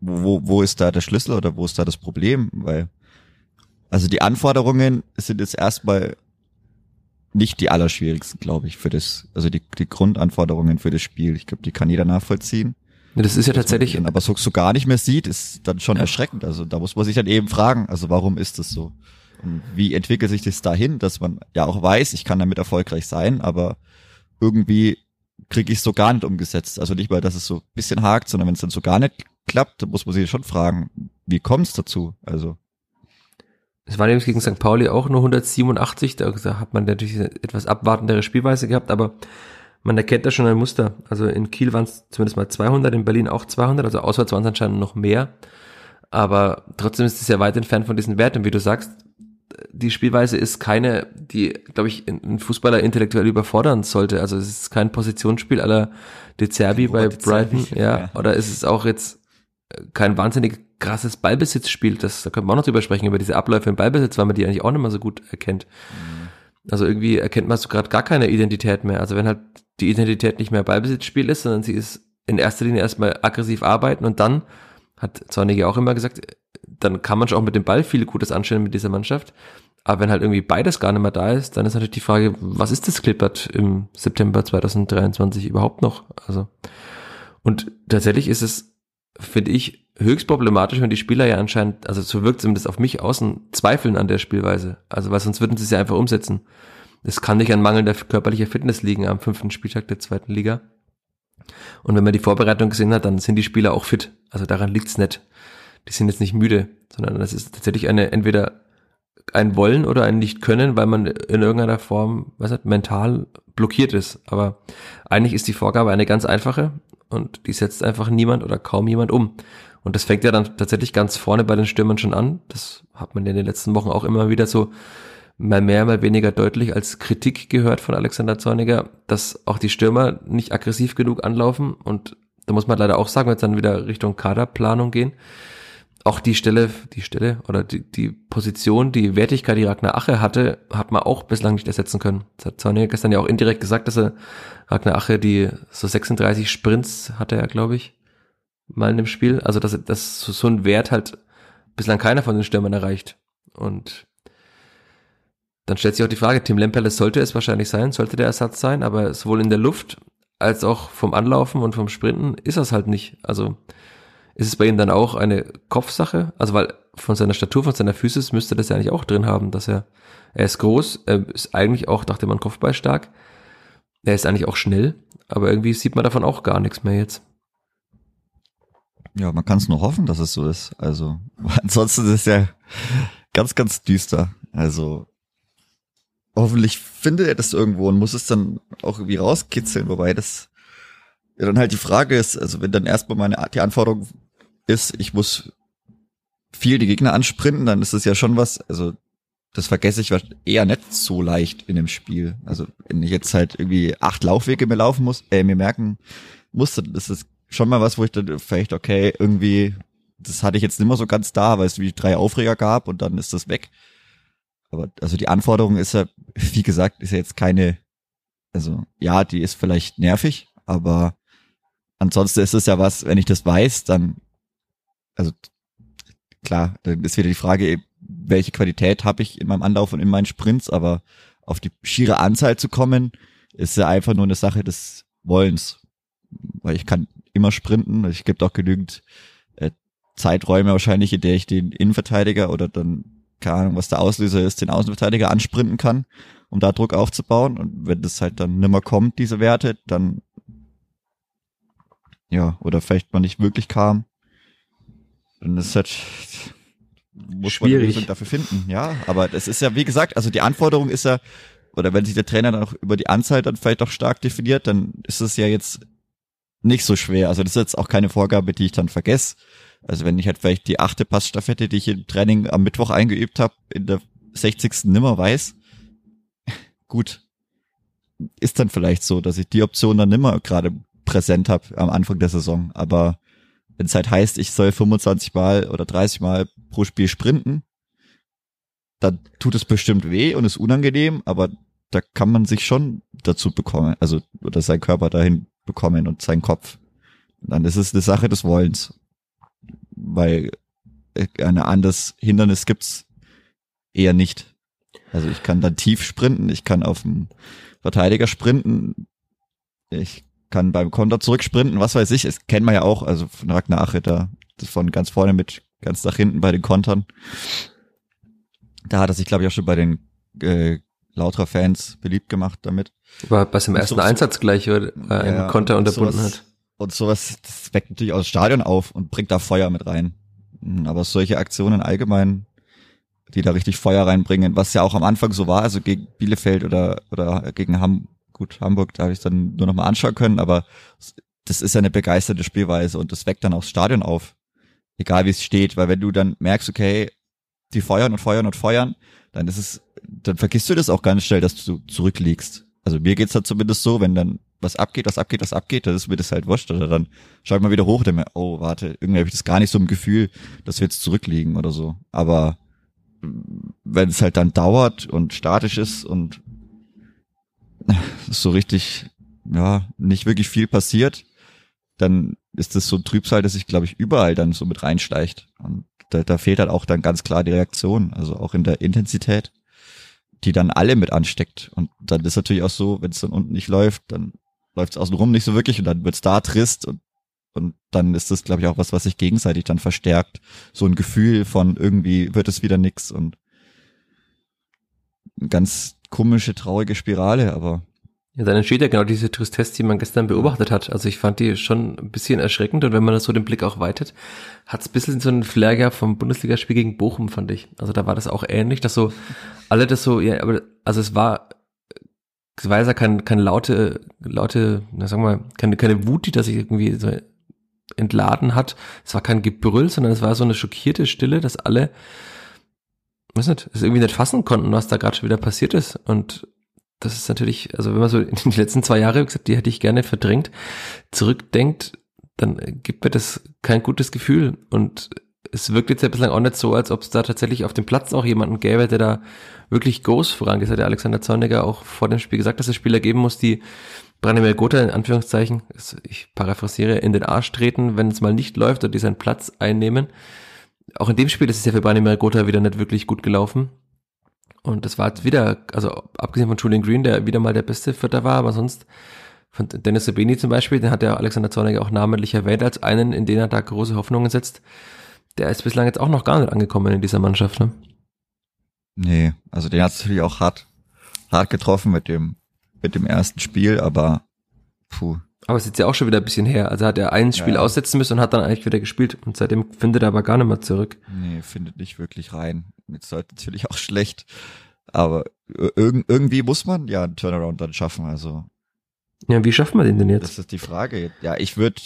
wo, wo ist da der Schlüssel oder wo ist da das Problem? Weil, also die Anforderungen sind jetzt erstmal nicht die allerschwierigsten, glaube ich, für das, also die, die Grundanforderungen für das Spiel. Ich glaube, die kann jeder nachvollziehen. Das ist ja tatsächlich. Dann aber so, so gar nicht mehr sieht, ist dann schon ja. erschreckend. Also da muss man sich dann eben fragen, also warum ist das so? Und wie entwickelt sich das dahin, dass man ja auch weiß, ich kann damit erfolgreich sein, aber irgendwie kriege ich es so gar nicht umgesetzt. Also nicht mal, dass es so ein bisschen hakt, sondern wenn es dann so gar nicht klappt, dann muss man sich schon fragen, wie kommt es dazu? Also es war nämlich gegen St. Pauli auch nur 187, da hat man natürlich etwas abwartendere Spielweise gehabt, aber man erkennt da schon ein Muster. Also in Kiel waren es zumindest mal 200, in Berlin auch 200, also auswärts waren es anscheinend noch mehr. Aber trotzdem ist es ja weit entfernt von diesen Werten. Wie du sagst, die Spielweise ist keine, die, glaube ich, ein Fußballer intellektuell überfordern sollte. Also es ist kein Positionsspiel aller De Zerbi bei Brighton, ja, ja. Oder ist es auch jetzt kein wahnsinnig krasses Ballbesitzspiel. Das, da könnte man auch noch drüber sprechen, über diese Abläufe im Ballbesitz, weil man die eigentlich auch nicht mehr so gut erkennt. Mhm. Also irgendwie erkennt man so gerade gar keine Identität mehr. Also wenn halt die Identität nicht mehr Ballbesitzspiel ist, sondern sie ist in erster Linie erstmal aggressiv arbeiten und dann, hat Zornige auch immer gesagt, dann kann man schon auch mit dem Ball viel Gutes anstellen mit dieser Mannschaft. Aber wenn halt irgendwie beides gar nicht mehr da ist, dann ist natürlich die Frage, was ist das Klippert im September 2023 überhaupt noch? Also, und tatsächlich ist es, finde ich, höchst problematisch, wenn die Spieler ja anscheinend, also so wirkt zumindest auf mich außen, zweifeln an der Spielweise. Also, weil sonst würden sie es ja einfach umsetzen. Es kann nicht an mangelnder körperlicher Fitness liegen am fünften Spieltag der zweiten Liga. Und wenn man die Vorbereitung gesehen hat, dann sind die Spieler auch fit. Also daran liegt's nicht die sind jetzt nicht müde, sondern das ist tatsächlich eine entweder ein Wollen oder ein Nicht-Können, weil man in irgendeiner Form, was hat, mental blockiert ist. Aber eigentlich ist die Vorgabe eine ganz einfache und die setzt einfach niemand oder kaum jemand um. Und das fängt ja dann tatsächlich ganz vorne bei den Stürmern schon an. Das hat man in den letzten Wochen auch immer wieder so mal mehr, mal weniger deutlich als Kritik gehört von Alexander Zorniger, dass auch die Stürmer nicht aggressiv genug anlaufen. Und da muss man leider auch sagen, wenn es dann wieder Richtung Kaderplanung gehen, auch die Stelle, die Stelle oder die, die Position, die Wertigkeit, die Ragnar Ache hatte, hat man auch bislang nicht ersetzen können. Das hat Sonja gestern ja auch indirekt gesagt, dass er Ragnar Ache die so 36 Sprints hatte er, glaube ich. mal in dem Spiel. Also, dass, dass so ein Wert halt bislang keiner von den Stürmern erreicht. Und dann stellt sich auch die Frage, Tim Lemperle sollte es wahrscheinlich sein, sollte der Ersatz sein, aber sowohl in der Luft als auch vom Anlaufen und vom Sprinten ist das halt nicht. Also ist es bei ihm dann auch eine Kopfsache? Also weil von seiner Statur, von seiner Physis müsste das ja eigentlich auch drin haben, dass er, er ist groß, er ist eigentlich auch, dachte man, Kopfball stark. Er ist eigentlich auch schnell, aber irgendwie sieht man davon auch gar nichts mehr jetzt. Ja, man kann es nur hoffen, dass es so ist. Also <laughs> ansonsten ist es ja ganz, ganz düster. Also hoffentlich findet er das irgendwo und muss es dann auch irgendwie rauskitzeln, wobei das ja dann halt die Frage ist, also wenn dann erstmal meine die Anforderung ist, ich muss viel die Gegner ansprinten, dann ist das ja schon was, also das vergesse ich eher nicht so leicht in dem Spiel. Also wenn ich jetzt halt irgendwie acht Laufwege mir laufen muss, äh, mir merken musste, das ist schon mal was, wo ich dann vielleicht, okay, irgendwie, das hatte ich jetzt nicht mehr so ganz da, weil es wie drei Aufreger gab und dann ist das weg. Aber also die Anforderung ist ja, wie gesagt, ist ja jetzt keine, also ja, die ist vielleicht nervig, aber ansonsten ist es ja was, wenn ich das weiß, dann, also klar, dann ist wieder die Frage, welche Qualität habe ich in meinem Anlauf und in meinen Sprints, aber auf die schiere Anzahl zu kommen, ist ja einfach nur eine Sache des Wollens. Weil ich kann immer sprinten, ich gibt auch genügend äh, Zeiträume wahrscheinlich, in der ich den Innenverteidiger oder dann, keine Ahnung, was der Auslöser ist, den Außenverteidiger ansprinten kann, um da Druck aufzubauen. Und wenn das halt dann nimmer kommt, diese Werte, dann ja, oder vielleicht mal nicht wirklich kam, dann ist halt muss Schwierig. man eine Lösung dafür finden. Ja, aber es ist ja, wie gesagt, also die Anforderung ist ja, oder wenn sich der Trainer dann auch über die Anzahl dann vielleicht auch stark definiert, dann ist es ja jetzt nicht so schwer. Also das ist jetzt auch keine Vorgabe, die ich dann vergesse. Also wenn ich halt vielleicht die achte Passstaffette, die ich im Training am Mittwoch eingeübt habe, in der 60. nimmer weiß, <laughs> gut, ist dann vielleicht so, dass ich die Option dann nimmer gerade präsent habe am Anfang der Saison. Aber wenn es halt heißt, ich soll 25 Mal oder 30 Mal pro Spiel sprinten, dann tut es bestimmt weh und ist unangenehm, aber da kann man sich schon dazu bekommen, also oder sein Körper dahin bekommen und sein Kopf. Und dann ist es eine Sache des Wollens, weil ein anderes Hindernis gibt's eher nicht. Also ich kann dann tief sprinten, ich kann auf dem Verteidiger sprinten, ich kann beim Konter zurücksprinten, was weiß ich, es kennt man ja auch, also von Ragnar Achitter, von ganz vorne mit ganz nach hinten bei den Kontern. Da hat er sich, glaube ich, auch schon bei den äh, lauter Fans beliebt gemacht damit. War bei seinem ersten so, Einsatz gleich, weil er einen ja, Konter unterbunden sowas, hat. Und sowas, das weckt natürlich aus Stadion auf und bringt da Feuer mit rein. Hm, aber solche Aktionen allgemein, die da richtig Feuer reinbringen, was ja auch am Anfang so war, also gegen Bielefeld oder, oder gegen Ham, gut, Hamburg, da habe ich dann nur noch mal anschauen können, aber das ist ja eine begeisterte Spielweise und das weckt dann auch das Stadion auf. Egal wie es steht, weil wenn du dann merkst, okay, die feuern und feuern und feuern, dann ist es, dann vergisst du das auch ganz schnell, dass du zurückliegst. Also mir geht's halt zumindest so, wenn dann was abgeht, was abgeht, was abgeht, dann ist mir das halt wurscht. Oder dann schau ich mal wieder hoch denke mir, oh, warte, irgendwie habe ich das gar nicht so im Gefühl, dass wir jetzt zurückliegen oder so. Aber wenn es halt dann dauert und statisch ist und <laughs> so richtig, ja, nicht wirklich viel passiert, dann ist das so ein Trübsal, dass sich, glaube ich, überall dann so mit reinschleicht. Und da, da fehlt halt auch dann ganz klar die Reaktion, also auch in der Intensität, die dann alle mit ansteckt. Und dann ist natürlich auch so, wenn es dann unten nicht läuft, dann läuft es außenrum nicht so wirklich und dann wird's da trist und und dann ist das, glaube ich, auch was, was sich gegenseitig dann verstärkt. So ein Gefühl von irgendwie wird es wieder nix und ganz komische, traurige Spirale, aber. Ja, dann entsteht ja genau diese Tristesse, die man gestern beobachtet hat. Also ich fand die schon ein bisschen erschreckend und wenn man das so den Blick auch weitet, hat es ein bisschen so einen Flair gehabt vom Bundesligaspiel gegen Bochum, fand ich. Also da war das auch ähnlich, dass so alle das so, ja, aber also es war, es war ja keine, keine laute, laute, na sagen wir mal, keine, keine Wut, die das sich irgendwie so entladen hat. Es war kein Gebrüll, sondern es war so eine schockierte Stille, dass alle weiß nicht, es irgendwie nicht fassen konnten, was da gerade schon wieder passiert ist. Und das ist natürlich, also wenn man so <laughs> in die letzten zwei Jahre gesagt, die hätte ich gerne verdrängt, zurückdenkt, dann gibt mir das kein gutes Gefühl. Und es wirkt jetzt ja bislang auch nicht so, als ob es da tatsächlich auf dem Platz auch jemanden gäbe, der da wirklich groß vorangeht. Hat der Alexander Zorniger auch vor dem Spiel gesagt, dass es Spieler geben muss, die Branimir Gotha in Anführungszeichen, ich paraphrasiere, in den Arsch treten, wenn es mal nicht läuft oder die seinen Platz einnehmen. Auch in dem Spiel ist es ja für Branimir Gotha wieder nicht wirklich gut gelaufen. Und das war wieder, also abgesehen von Julian Green, der wieder mal der beste Vierter war, aber sonst von Dennis Sabini zum Beispiel, den hat der Alexander Zorniger auch namentlich erwähnt als einen, in den er da große Hoffnungen setzt. Der ist bislang jetzt auch noch gar nicht angekommen in dieser Mannschaft, ne? Nee, also den hat es natürlich auch hart, hart getroffen mit dem, mit dem ersten Spiel, aber puh. Aber es ist jetzt ja auch schon wieder ein bisschen her. Also hat er ein Spiel ja, ja. aussetzen müssen und hat dann eigentlich wieder gespielt. Und seitdem findet er aber gar nicht mehr zurück. Nee, findet nicht wirklich rein. Jetzt sollte natürlich auch <laughs> schlecht. Aber irg irgendwie muss man ja einen Turnaround dann schaffen. Also ja, wie schafft man den denn jetzt? Das ist die Frage. Ja, ich würde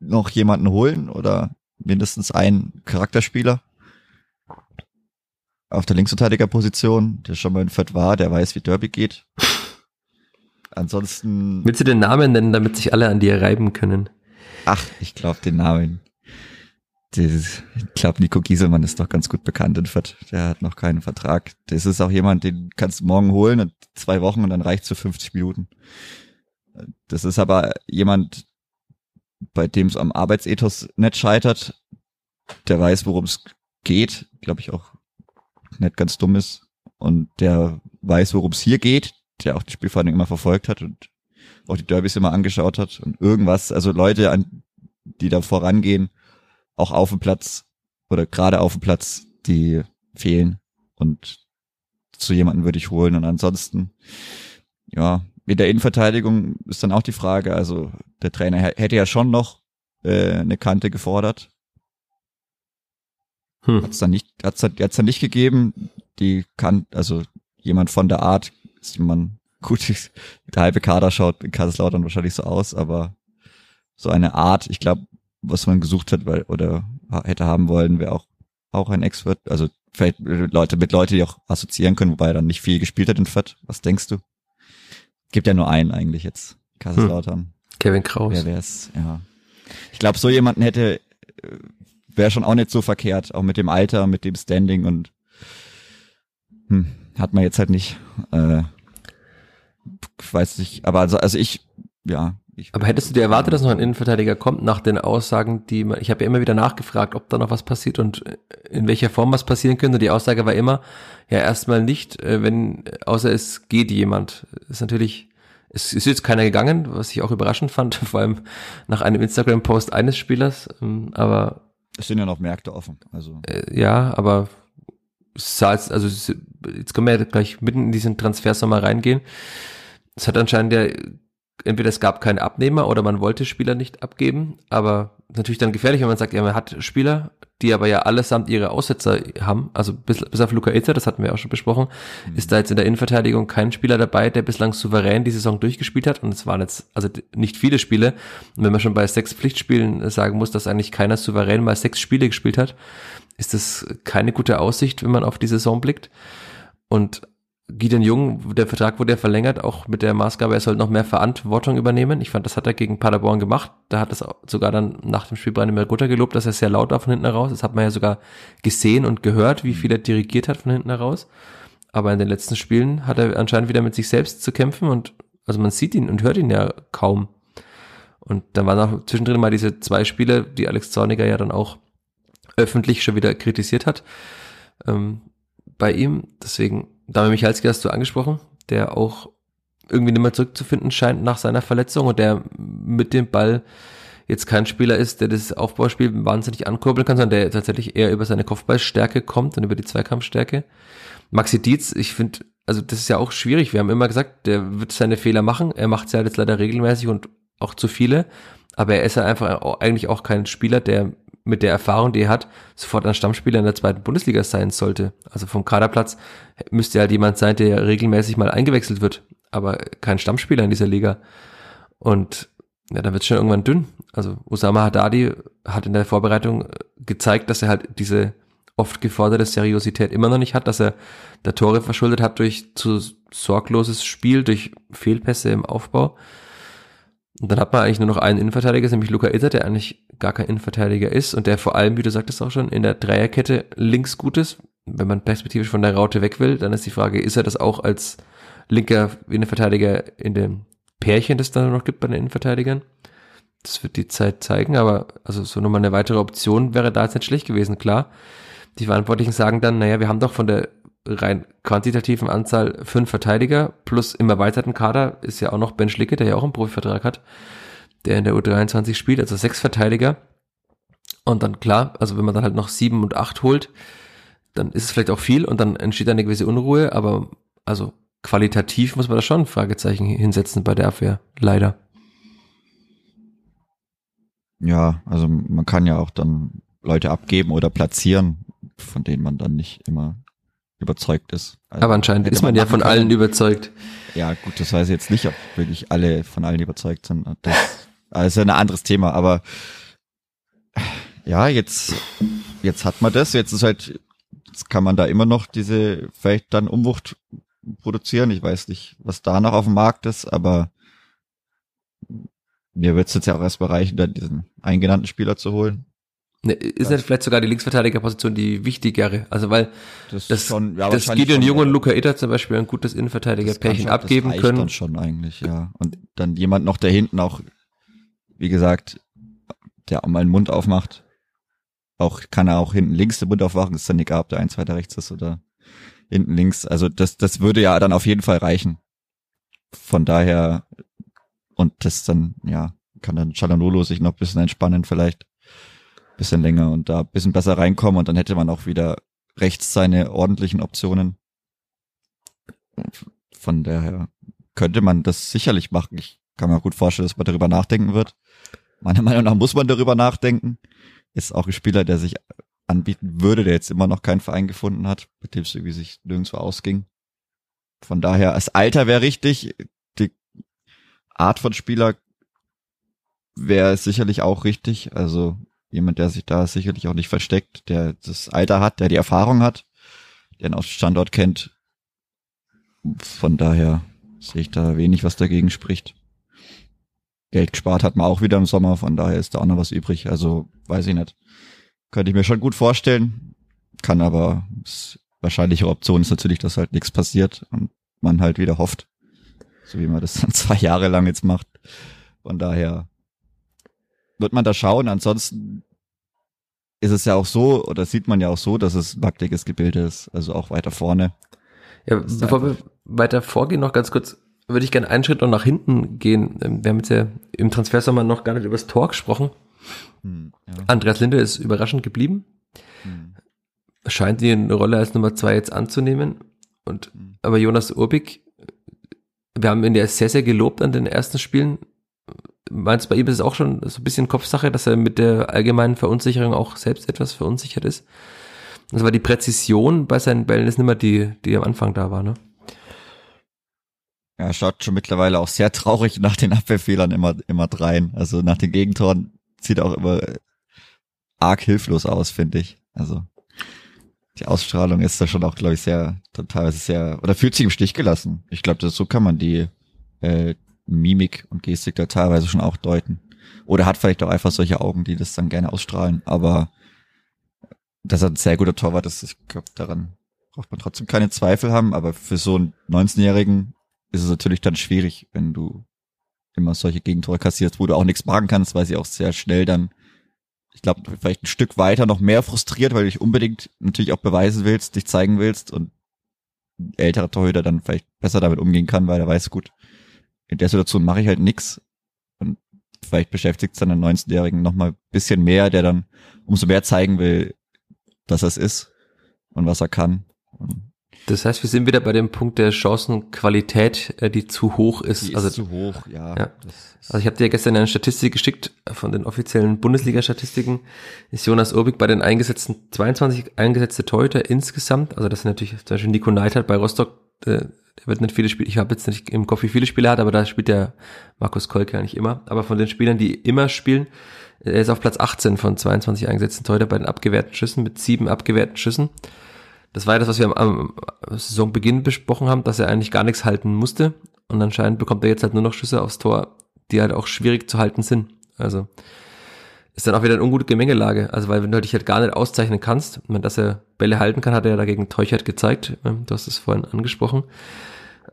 noch jemanden holen oder mindestens einen Charakterspieler auf der Linksverteidigerposition, der schon mal in Fett war, der weiß, wie Derby geht. Ansonsten. Willst du den Namen nennen, damit sich alle an dir reiben können? Ach, ich glaube den Namen. ich glaube, Nico Gieselmann ist doch ganz gut bekannt in Fett. Der hat noch keinen Vertrag. Das ist auch jemand, den kannst du morgen holen und zwei Wochen und dann reicht zu 50 Minuten. Das ist aber jemand, bei dem es am Arbeitsethos nicht scheitert. Der weiß, worum es geht, glaube ich auch nicht ganz dumm ist und der weiß, worum es hier geht, der auch die Spielverhandlung immer verfolgt hat und auch die Derbys immer angeschaut hat und irgendwas, also Leute, an, die da vorangehen, auch auf dem Platz oder gerade auf dem Platz, die fehlen und zu jemanden würde ich holen und ansonsten, ja, mit der Innenverteidigung ist dann auch die Frage, also der Trainer hätte ja schon noch äh, eine Kante gefordert. Hm. Hat's dann nicht, hat's, hat's dann nicht gegeben. Die kann, also jemand von der Art ist man gut, der halbe Kader schaut in Kaiserslautern wahrscheinlich so aus, aber so eine Art, ich glaube, was man gesucht hat, weil, oder hätte haben wollen, wäre auch, auch ein Expert, also vielleicht Leute, mit Leute, die auch assoziieren können, wobei er dann nicht viel gespielt hat in Fett. Was denkst du? Gibt ja nur einen eigentlich jetzt, Kaiserslautern. Hm. Kevin Kraus. Wer wär's, ja. Ich glaube, so jemanden hätte, äh, wäre schon auch nicht so verkehrt, auch mit dem Alter, mit dem Standing und hm, hat man jetzt halt nicht. Äh, weiß nicht, aber also, also ich, ja. Ich, aber hättest du dir erwartet, dass noch ein Innenverteidiger kommt nach den Aussagen, die man, ich habe ja immer wieder nachgefragt, ob da noch was passiert und in welcher Form was passieren könnte. Die Aussage war immer, ja erstmal nicht, äh, wenn, außer es geht jemand. Das ist natürlich, es ist jetzt keiner gegangen, was ich auch überraschend fand, <laughs> vor allem nach einem Instagram-Post eines Spielers, ähm, aber es sind ja noch Märkte offen, also. Äh, ja, aber jetzt, also jetzt können wir ja gleich mitten in diesen Transfersommer reingehen. Es hat anscheinend ja, entweder es gab keine Abnehmer oder man wollte Spieler nicht abgeben, aber natürlich dann gefährlich, wenn man sagt, ja, man hat Spieler, die aber ja allesamt ihre Aussetzer haben, also bis, bis auf Luca Ilzer, das hatten wir auch schon besprochen, mhm. ist da jetzt in der Innenverteidigung kein Spieler dabei, der bislang souverän die Saison durchgespielt hat und es waren jetzt also nicht viele Spiele und wenn man schon bei sechs Pflichtspielen sagen muss, dass eigentlich keiner souverän mal sechs Spiele gespielt hat, ist das keine gute Aussicht, wenn man auf die Saison blickt und Gideon Jung, der Vertrag wurde ja verlängert, auch mit der Maßgabe, er soll noch mehr Verantwortung übernehmen. Ich fand, das hat er gegen Paderborn gemacht. Da hat es sogar dann nach dem Spiel Branimir Gutter gelobt, dass er sehr laut war von hinten heraus. Das hat man ja sogar gesehen und gehört, wie viel er dirigiert hat von hinten heraus. Aber in den letzten Spielen hat er anscheinend wieder mit sich selbst zu kämpfen und also man sieht ihn und hört ihn ja kaum. Und dann waren auch zwischendrin mal diese zwei Spiele, die Alex Zorniger ja dann auch öffentlich schon wieder kritisiert hat ähm, bei ihm. Deswegen Dame Michalski hast du angesprochen, der auch irgendwie nicht mehr zurückzufinden scheint nach seiner Verletzung und der mit dem Ball jetzt kein Spieler ist, der das Aufbauspiel wahnsinnig ankurbeln kann, sondern der tatsächlich eher über seine Kopfballstärke kommt und über die Zweikampfstärke. Maxi Dietz, ich finde, also das ist ja auch schwierig. Wir haben immer gesagt, der wird seine Fehler machen. Er macht es ja jetzt leider regelmäßig und auch zu viele. Aber er ist ja einfach eigentlich auch kein Spieler, der mit der Erfahrung, die er hat, sofort ein Stammspieler in der zweiten Bundesliga sein sollte. Also vom Kaderplatz müsste halt jemand sein, der regelmäßig mal eingewechselt wird, aber kein Stammspieler in dieser Liga. Und ja, dann wird es schon irgendwann dünn. Also Osama Haddadi hat in der Vorbereitung gezeigt, dass er halt diese oft geforderte Seriosität immer noch nicht hat, dass er der Tore verschuldet hat durch zu sorgloses Spiel, durch Fehlpässe im Aufbau. Und dann hat man eigentlich nur noch einen Innenverteidiger, nämlich Luca Itter, der eigentlich gar kein Innenverteidiger ist und der vor allem, wie du sagtest auch schon, in der Dreierkette links gut ist. Wenn man perspektivisch von der Raute weg will, dann ist die Frage, ist er das auch als linker Innenverteidiger in dem Pärchen das dann noch gibt bei den Innenverteidigern. Das wird die Zeit zeigen, aber also so nochmal eine weitere Option wäre da jetzt nicht schlecht gewesen, klar. Die Verantwortlichen sagen dann, naja, wir haben doch von der rein quantitativen Anzahl fünf Verteidiger plus im erweiterten Kader ist ja auch noch Ben Schlicke, der ja auch einen Profivertrag hat, der in der U23 spielt, also sechs Verteidiger. Und dann klar, also wenn man dann halt noch sieben und acht holt, dann ist es vielleicht auch viel und dann entsteht eine gewisse Unruhe, aber also qualitativ muss man da schon ein Fragezeichen hinsetzen bei der Abwehr, leider. Ja, also man kann ja auch dann Leute abgeben oder platzieren, von denen man dann nicht immer überzeugt ist. Also Aber anscheinend ist man, man ja von können. allen überzeugt. Ja, gut, das weiß ich jetzt nicht, ob wirklich alle von allen überzeugt sind. Das, das ist ja ein anderes Thema, aber ja, jetzt, jetzt hat man das, jetzt ist halt, jetzt kann man da immer noch diese, vielleicht dann Umwucht produzieren. Ich weiß nicht, was da noch auf dem Markt ist, aber mir wird es jetzt ja auch erst bereichen, dann diesen eingenannten Spieler zu holen. Ne, ist nicht vielleicht sogar die Linksverteidigerposition die wichtigere? Also weil das, das, schon, ja, das Gideon Jung und Luca Eder zum Beispiel ein gutes Innenverteidiger-Pärchen abgeben das können. dann schon eigentlich, ja. Und dann jemand noch, der hinten auch, wie gesagt, der mal den Mund aufmacht. Auch kann er auch hinten links den Mund aufmachen, ist dann egal, ob der eins weiter rechts ist oder hinten links. Also das, das würde ja dann auf jeden Fall reichen. Von daher, und das dann, ja, kann dann Chalanolo sich noch ein bisschen entspannen vielleicht bisschen länger und da bisschen besser reinkommen und dann hätte man auch wieder rechts seine ordentlichen Optionen. Von daher könnte man das sicherlich machen. Ich kann mir auch gut vorstellen, dass man darüber nachdenken wird. Meiner Meinung nach muss man darüber nachdenken. Ist auch ein Spieler, der sich anbieten würde, der jetzt immer noch keinen Verein gefunden hat, mit dem es irgendwie sich nirgendwo ausging. Von daher, das Alter wäre richtig, die Art von Spieler wäre sicherlich auch richtig. Also Jemand, der sich da sicherlich auch nicht versteckt, der das Alter hat, der die Erfahrung hat, der den Standort kennt. Von daher sehe ich da wenig, was dagegen spricht. Geld gespart hat man auch wieder im Sommer, von daher ist da auch noch was übrig. Also weiß ich nicht. Könnte ich mir schon gut vorstellen. Kann aber, wahrscheinliche Option ist natürlich, dass halt nichts passiert und man halt wieder hofft. So wie man das dann <laughs> zwei Jahre lang jetzt macht. Von daher wird man da schauen. Ansonsten ist es ja auch so, oder sieht man ja auch so, dass es wackeliges Gebilde ist, also auch weiter vorne. Ja, bevor wir weiter vorgehen, noch ganz kurz, würde ich gerne einen Schritt noch nach hinten gehen. Wir haben jetzt ja im Transfersommer noch gar nicht über das Tor gesprochen. Hm, ja. Andreas Linde ist überraschend geblieben. Hm. Scheint die eine Rolle als Nummer zwei jetzt anzunehmen. Und, hm. aber Jonas Urbig, wir haben ihn ja sehr, sehr gelobt an den ersten Spielen meinst bei ihm ist es auch schon so ein bisschen Kopfsache, dass er mit der allgemeinen Verunsicherung auch selbst etwas verunsichert ist? Das war die Präzision bei seinen Bällen ist nicht mehr die, die am Anfang da war, ne? Ja, schaut schon mittlerweile auch sehr traurig nach den Abwehrfehlern immer, immer drein. Also nach den Gegentoren sieht er auch immer arg hilflos aus, finde ich. Also die Ausstrahlung ist da schon auch, glaube ich, sehr, teilweise sehr, oder fühlt sich im Stich gelassen. Ich glaube, so kann man die, äh, Mimik und Gestik da teilweise schon auch deuten. Oder hat vielleicht auch einfach solche Augen, die das dann gerne ausstrahlen. Aber dass er ein sehr guter Torwart ist, ich glaube, daran braucht man trotzdem keine Zweifel haben. Aber für so einen 19-Jährigen ist es natürlich dann schwierig, wenn du immer solche Gegentore kassierst, wo du auch nichts machen kannst, weil sie auch sehr schnell dann, ich glaube, vielleicht ein Stück weiter noch mehr frustriert, weil du dich unbedingt natürlich auch beweisen willst, dich zeigen willst und älterer Torhüter dann vielleicht besser damit umgehen kann, weil er weiß, gut, in der Situation mache ich halt nix. Und vielleicht beschäftigt es dann einen 19-Jährigen noch mal ein bisschen mehr, der dann umso mehr zeigen will, dass er es ist und was er kann. Und das heißt, wir sind wieder bei dem Punkt der Chancenqualität, äh, die zu hoch ist. Die also zu hoch, ja. ja. Also ich habe dir gestern eine Statistik geschickt von den offiziellen Bundesliga-Statistiken. Ist Jonas Urbig bei den eingesetzten 22 eingesetzte Torhüter insgesamt, also das sind natürlich zum Beispiel Nico Neidhardt bei Rostock, äh, der wird nicht viele Spiele, ich habe jetzt nicht im Kopf, wie viele Spiele hat, aber da spielt der Markus Kolke nicht immer. Aber von den Spielern, die immer spielen, er ist auf Platz 18 von 22 eingesetzten Torhüter bei den abgewehrten Schüssen mit sieben abgewehrten Schüssen. Das war ja das, was wir am, am Saisonbeginn besprochen haben, dass er eigentlich gar nichts halten musste. Und anscheinend bekommt er jetzt halt nur noch Schüsse aufs Tor, die halt auch schwierig zu halten sind. Also ist dann auch wieder eine ungute Gemengelage. Also weil wenn du dich halt gar nicht auszeichnen kannst, wenn dass er Bälle halten kann, hat er ja dagegen Teuchert gezeigt. Ähm, du hast es vorhin angesprochen.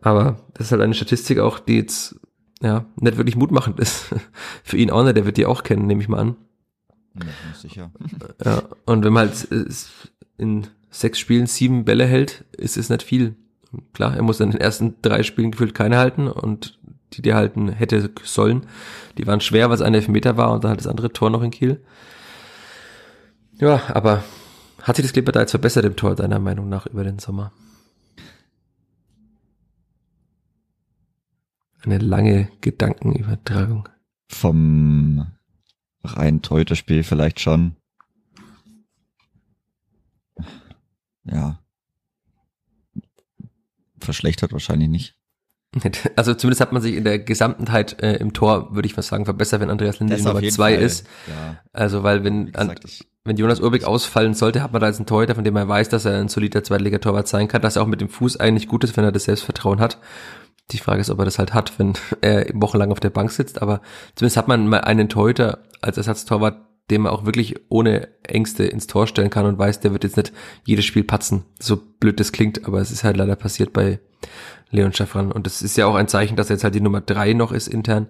Aber das ist halt eine Statistik auch, die jetzt ja, nicht wirklich mutmachend ist. <laughs> Für ihn auch nicht, der wird die auch kennen, nehme ich mal an. Ja, sicher. <laughs> Ja, und wenn man halt in sechs Spielen sieben Bälle hält, ist es nicht viel. Klar, er muss in den ersten drei Spielen gefühlt keine halten und die, die halten hätte sollen, die waren schwer, weil es ein Elfmeter war und dann halt das andere Tor noch in Kiel. Ja, aber hat sich das Kleber da jetzt verbessert im Tor, deiner Meinung nach, über den Sommer? Eine lange Gedankenübertragung. Vom rein Torhüterspiel vielleicht schon. Ja. Verschlechtert wahrscheinlich nicht. <laughs> Also zumindest hat man sich in der Gesamtheit äh, im Tor, würde ich fast sagen, verbessert, wenn Andreas Linde Nummer zwei Fall. ist. Ja, Also weil wenn, an, gesagt, ich, wenn Jonas Urbig ausfallen sollte, hat man da jetzt einen Torhüter, von dem man weiß, dass er ein solider Zweitligatorwart sein kann, dass er auch mit dem Fuß eigentlich gut ist, wenn er das Selbstvertrauen hat. Die Frage ist, ob er das halt hat, wenn <laughs> er wochenlang auf der Bank sitzt, aber zumindest hat man mal einen Torhüter als Ersatztorwart, den man auch wirklich ohne Ängste ins Tor stellen kann und weiß, der wird jetzt nicht jedes Spiel patzen. So blöd das klingt, aber es ist halt leider passiert bei Leon Schaffran. Und das ist ja auch ein Zeichen, dass er jetzt halt die Nummer drei noch ist intern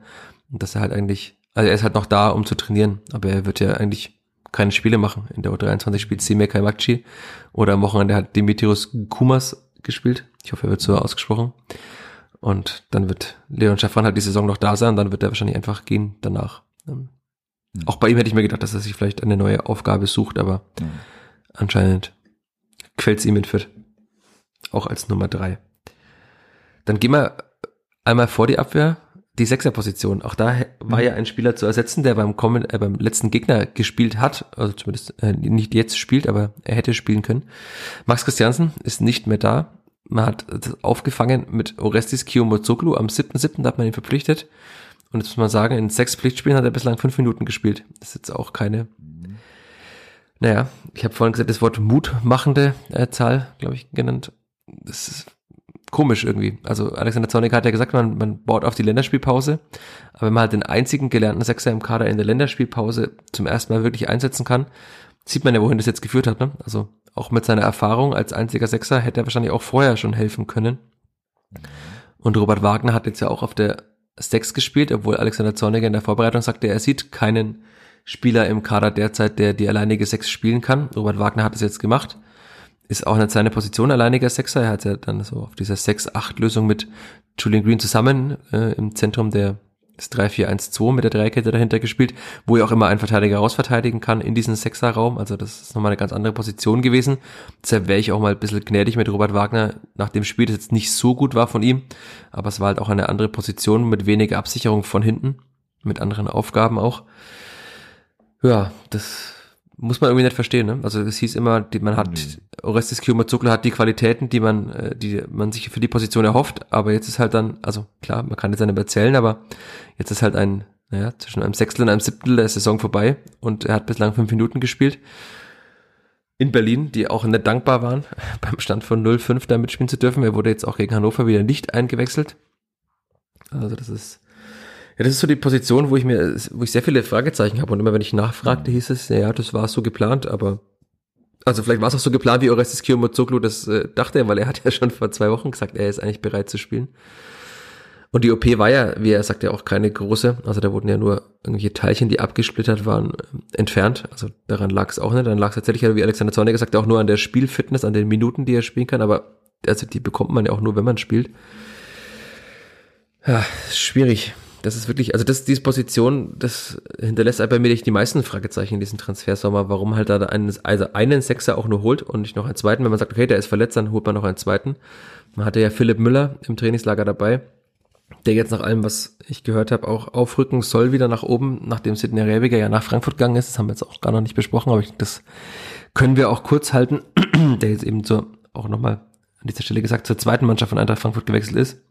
und dass er halt eigentlich, also er ist halt noch da, um zu trainieren, aber er wird ja eigentlich keine Spiele machen. In der U23 spielt Semir Kaimakci oder am Wochenende hat Dimitrios Kumas gespielt. Ich hoffe, er wird so ausgesprochen. Und dann wird Leon Schaffran halt die Saison noch da sein, dann wird er wahrscheinlich einfach gehen danach. Ähm, Mhm. Auch bei ihm hätte ich mir gedacht, dass er sich vielleicht eine neue Aufgabe sucht, aber ja. anscheinend quält ihm in Fürth. Auch als Nummer drei. Dann gehen wir einmal vor die Abwehr, die Sechserposition. Auch da war Mhm. ja ein Spieler zu ersetzen, der beim, kommen, äh, beim letzten Gegner gespielt hat, also zumindest äh, nicht jetzt spielt, aber er hätte spielen können. Max Christiansen ist nicht mehr da. Man hat das aufgefangen mit Orestis Kiyomozoglu am 7.7. da hat man ihn verpflichtet. Und jetzt muss man sagen, in sechs Pflichtspielen hat er bislang fünf Minuten gespielt. Das ist jetzt auch keine naja, ich habe vorhin gesagt, das Wort mutmachende äh, Zahl, glaube ich, genannt. Das ist komisch irgendwie. Also Alexander Zornig hat ja gesagt, man, man baut auf die Länderspielpause. Aber wenn man halt den einzigen gelernten Sechser im Kader in der Länderspielpause zum ersten Mal wirklich einsetzen kann, sieht man ja, wohin das jetzt geführt hat. Ne? Also auch mit seiner Erfahrung als einziger Sechser hätte er wahrscheinlich auch vorher schon helfen können. Und Robert Wagner hat jetzt ja auch auf der Sechs gespielt, obwohl Alexander Zorniger in der Vorbereitung sagte, er sieht keinen Spieler im Kader derzeit, der die alleinige Sechs spielen kann. Robert Wagner hat es jetzt gemacht. Ist auch nicht seine Position alleiniger Sechser. Er hat ja dann so auf dieser 6-8-Lösung mit Julian Green zusammen äh, im Zentrum der des 3-4-1-2 mit der Dreikette dahinter gespielt, wo er auch immer einen Verteidiger rausverteidigen kann in diesen Sechserraum. Also das ist nochmal eine ganz andere Position gewesen. Deshalb wäre ich auch mal ein bisschen gnädig mit Robert Wagner nach dem Spiel, das jetzt nicht so gut war von ihm. Aber es war halt auch eine andere Position mit weniger Absicherung von hinten, mit anderen Aufgaben auch. Ja, das muss man irgendwie nicht verstehen. Ne? Also es hieß immer, die, man hat, Nee. Orestes Kiyomatsukla hat die Qualitäten, die man, äh, die man sich für die Position erhofft. Aber jetzt ist halt dann, also klar, man kann jetzt nicht erzählen, aber jetzt ist halt ein, naja, zwischen einem Sechstel und einem Siebtel der Saison vorbei und er hat bislang fünf Minuten gespielt. In Berlin, die auch nicht dankbar waren, <laughs> beim Stand von 0-5 da mitspielen zu dürfen. Er wurde jetzt auch gegen Hannover wieder nicht eingewechselt. Also das ist, ja, das ist so die Position, wo ich mir, wo ich sehr viele Fragezeichen habe und immer wenn ich nachfragte, hieß es, ja, das war so geplant, aber also vielleicht war es auch so geplant, wie Orestes Kiyomozoglu das äh, dachte, weil er hat ja schon vor zwei Wochen gesagt, er ist eigentlich bereit zu spielen. Und die OP war ja, wie er sagt, ja auch keine große. Also da wurden ja nur irgendwelche Teilchen, die abgesplittert waren, entfernt. Also daran lag es auch nicht. Dann lag es tatsächlich, wie Alexander Zorniger sagt, auch nur an der Spielfitness, an den Minuten, die er spielen kann. Aber also die bekommt man ja auch nur, wenn man spielt. Ja, schwierig. Das ist wirklich, also das, diese Position, das hinterlässt bei mir die meisten Fragezeichen in diesem Transfersommer, warum halt da einen, also einen Sechser auch nur holt und nicht noch einen zweiten. Wenn man sagt, okay, der ist verletzt, dann holt man noch einen zweiten. Man hatte ja Philipp Müller im Trainingslager dabei, der jetzt nach allem, was ich gehört habe, auch aufrücken soll wieder nach oben, nachdem Sidney Rebiger ja nach Frankfurt gegangen ist. Das haben wir jetzt auch gar noch nicht besprochen, aber ich, das können wir auch kurz halten, <clears throat> der jetzt eben so auch nochmal an dieser Stelle gesagt zur zweiten Mannschaft von Eintracht Frankfurt gewechselt ist.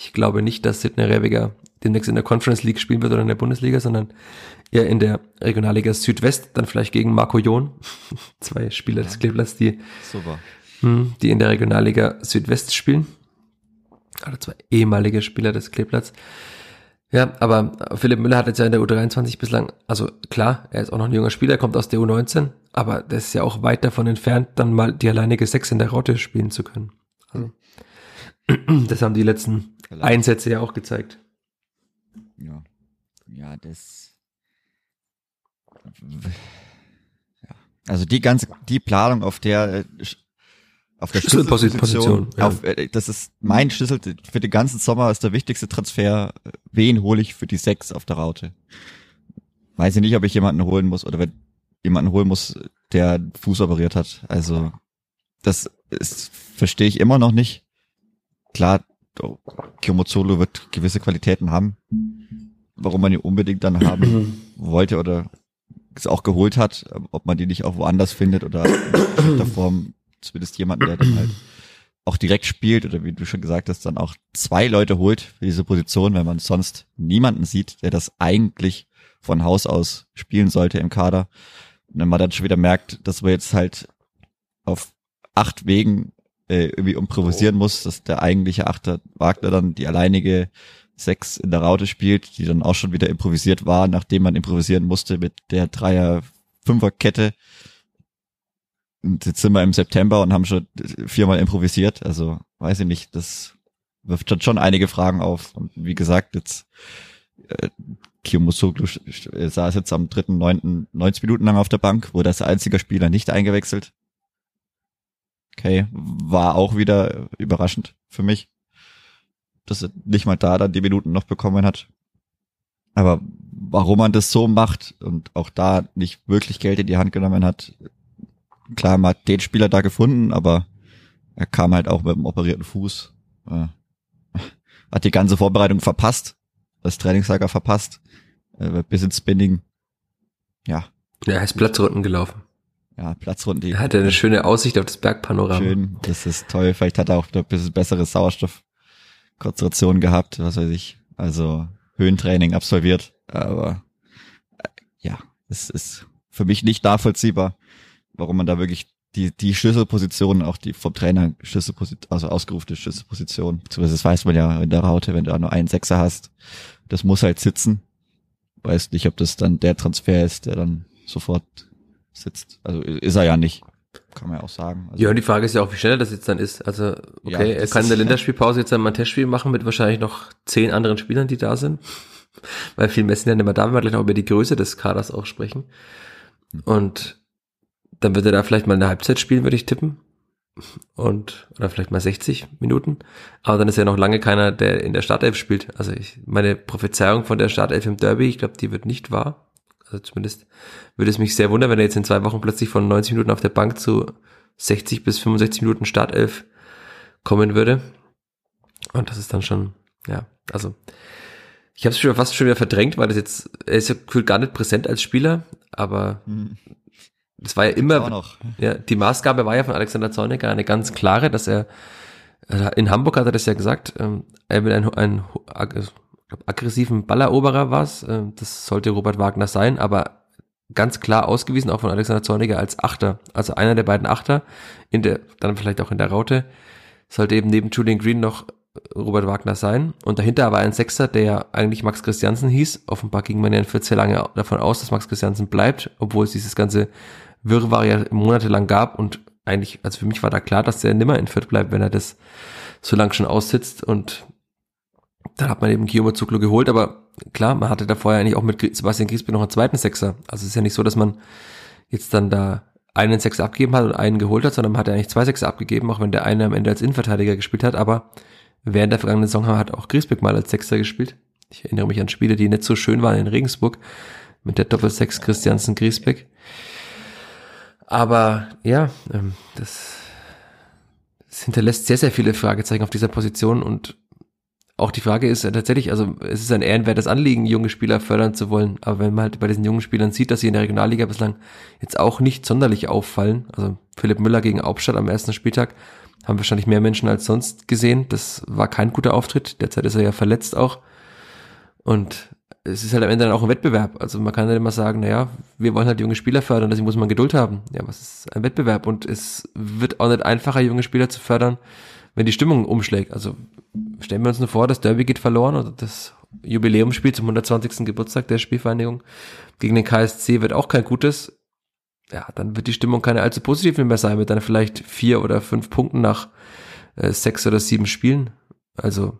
Ich glaube nicht, dass Sidney Rebiger demnächst in der Conference League spielen wird oder in der Bundesliga, sondern eher in der Regionalliga Südwest, dann vielleicht gegen Marco John. <laughs> Zwei Spieler des Kleeblatts, die, Super. hm, die in der Regionalliga Südwest spielen. Oder zwei ehemalige Spieler des Kleeblatts. Ja, aber Philipp Müller hat jetzt ja in der U23 bislang, also klar, er ist auch noch ein junger Spieler, er kommt aus der U19, aber das ist ja auch weit davon entfernt, dann mal die alleinige Sechs in der Raute spielen zu können. Also, <clears throat> das haben die letzten Vielleicht. Einsätze ja auch gezeigt. Ja. Ja, das. Ja. Also die ganze, die Planung auf der, äh, auf der Schlüsselposition, ja. auf, äh, das ist mein Schlüssel für den ganzen Sommer ist der wichtigste Transfer. Wen hole ich für die sechs auf der Raute? Weiß ich nicht, ob ich jemanden holen muss oder wenn jemanden holen muss, der Fuß operiert hat. Also das ist, verstehe ich immer noch nicht. Klar, Kyomozolo wird gewisse Qualitäten haben. Warum man ihn unbedingt dann haben <clears throat> wollte oder es auch geholt hat, ob man die nicht auch woanders findet oder in der Form zumindest jemanden, der dann halt auch direkt spielt oder wie du schon gesagt hast, dann auch zwei Leute holt für diese Position, wenn man sonst niemanden sieht, der das eigentlich von Haus aus spielen sollte im Kader. Und wenn man dann schon wieder merkt, dass man jetzt halt auf acht Wegen äh, irgendwie improvisieren oh. muss, dass der eigentliche Achter Wagner dann die alleinige Sechs in der Raute spielt, die dann auch schon wieder improvisiert war, nachdem man improvisieren musste mit der Dreier-Fünfer-Kette. Und jetzt sind wir im September und haben schon viermal improvisiert. Also weiß ich nicht, das wirft schon, schon einige Fragen auf. Und wie gesagt, jetzt äh, Kiyomosoglu saß jetzt am 3.9. 90 Minuten lang auf der Bank, wurde als einziger Spieler nicht eingewechselt. Okay, war auch wieder überraschend für mich, dass er nicht mal da dann die Minuten noch bekommen hat. Aber warum man das so macht und auch da nicht wirklich Geld in die Hand genommen hat, klar, man hat den Spieler da gefunden, aber er kam halt auch mit dem operierten Fuß. Äh, <laughs> hat die ganze Vorbereitung verpasst, das Trainingslager verpasst, äh, bis ins Spinning. Ja. Er ist Platzrunden gelaufen ja, Platzrunden. Er hat eine schöne Aussicht auf das Bergpanorama. Schön, das ist toll. Vielleicht hat er auch ein bisschen bessere Sauerstoffkonzentration gehabt, was weiß ich. Also Höhentraining absolviert. Aber äh, ja, es ist für mich nicht nachvollziehbar, warum man da wirklich die, die Schlüsselposition, auch die vom Trainer Schlüsselposition, also ausgerufene Schlüsselposition, beziehungsweise das weiß man ja in der Raute, wenn du da nur einen Sechser hast, das muss halt sitzen. Weiß nicht, ob das dann der Transfer ist, der dann sofort sitzt. Also ist er ja nicht. Kann man ja auch sagen. Also ja, und die Frage ist ja auch, wie schnell das jetzt dann ist. Also, okay, ja, er kann in der Länderspielpause jetzt ein mal Testspiel machen mit wahrscheinlich noch zehn anderen Spielern, die da sind. Weil viel messen ja nicht mehr da, wenn wir gleich noch über die Größe des Kaders auch sprechen. Und dann wird er da vielleicht mal eine Halbzeit spielen, würde ich tippen. Und, oder vielleicht mal 60 Minuten. Aber dann ist ja noch lange keiner, der in der Startelf spielt. Also ich, meine Prophezeiung von der Startelf im Derby, ich glaube, die wird nicht wahr. Also zumindest würde es mich sehr wundern, wenn er jetzt in zwei Wochen plötzlich von 90 Minuten auf der Bank zu 60 bis 65 Minuten Startelf kommen würde. Und das ist dann schon, ja, also ich habe es schon fast schon wieder verdrängt, weil das jetzt, er ist ja gefühlt gar nicht präsent als Spieler, aber hm. das war ja immer, ja, die Maßgabe war ja von Alexander Zorniger eine ganz klare, dass er, in Hamburg hat er das ja gesagt, ähm, er will ein, ein glaub, aggressiven Balleroberer war es. Äh, das sollte Robert Wagner sein, aber ganz klar ausgewiesen, auch von Alexander Zorniger als Achter. Also einer der beiden Achter, in der, dann vielleicht auch in der Raute, sollte eben neben Julian Green noch Robert Wagner sein. Und dahinter war ein Sechser, der ja eigentlich Max Christiansen hieß. Offenbar ging man ja in 14 lange davon aus, dass Max Christiansen bleibt, obwohl es dieses ganze Wirrwarr ja monatelang gab. Und eigentlich, also für mich war da klar, dass der nimmer in Fürth bleibt, wenn er das so lang schon aussitzt. Und dann hat man eben Guillaume Zuglo geholt, aber klar, man hatte da vorher eigentlich auch mit Sebastian Griesbeck noch einen zweiten Sechser. Also es ist ja nicht so, dass man jetzt dann da einen Sechser abgegeben hat und einen geholt hat, sondern man hat ja eigentlich zwei Sechser abgegeben, auch wenn der eine am Ende als Innenverteidiger gespielt hat, aber während der vergangenen Saison hat auch Griesbeck mal als Sechser gespielt. Ich erinnere mich an Spiele, die nicht so schön waren in Regensburg mit der Doppelsechs Christiansen Griesbeck. Aber ja, ähm, das, das hinterlässt sehr, sehr viele Fragezeichen auf dieser Position und auch die Frage ist tatsächlich, also es ist ein ehrenwertes Anliegen, junge Spieler fördern zu wollen, aber wenn man halt bei diesen jungen Spielern sieht, dass sie in der Regionalliga bislang jetzt auch nicht sonderlich auffallen, also Philipp Müller gegen Hauptstadt am ersten Spieltag, haben wahrscheinlich mehr Menschen als sonst gesehen. Das war kein guter Auftritt. Derzeit ist er ja verletzt auch. Und es ist halt am Ende dann auch ein Wettbewerb. Also man kann halt immer sagen, naja, wir wollen halt junge Spieler fördern, deswegen muss man Geduld haben. Ja, was ist ein Wettbewerb? Und es wird auch nicht einfacher, junge Spieler zu fördern, wenn die Stimmung umschlägt. Also stellen wir uns nur vor, das Derby geht verloren oder das Jubiläumsspiel zum 120. Geburtstag der Spielvereinigung gegen den KSC wird auch kein gutes. Ja, dann wird die Stimmung keine allzu positiv mehr sein, mit dann vielleicht vier oder fünf Punkten nach äh, sechs oder sieben Spielen. Also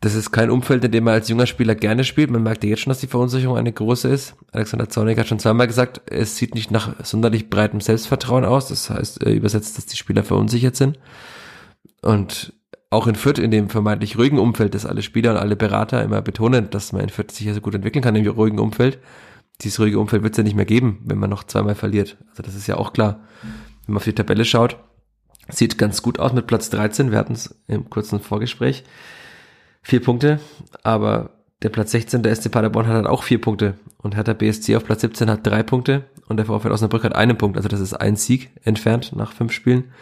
das ist kein Umfeld, in dem man als junger Spieler gerne spielt. Man merkt ja jetzt schon, dass die Verunsicherung eine große ist. Alexander Zornig hat schon zweimal gesagt, es sieht nicht nach sonderlich breitem Selbstvertrauen aus. Das heißt, er übersetzt, dass die Spieler verunsichert sind. Und auch in Fürth, in dem vermeintlich ruhigen Umfeld, dass alle Spieler und alle Berater immer betonen, dass man in Fürth sich ja so gut entwickeln kann im ruhigen Umfeld. Dieses ruhige Umfeld wird es ja nicht mehr geben, wenn man noch zweimal verliert. Also das ist ja auch klar. Wenn man auf die Tabelle schaut, sieht ganz gut aus mit Platz 13. Wir hatten es im kurzen Vorgespräch vier Punkte, aber der Platz 16, der SC Paderborn hat halt auch vier Punkte und Hertha BSC auf Platz 17 hat drei Punkte und der VfL Osnabrück hat einen Punkt, also das ist ein Sieg entfernt nach fünf Spielen.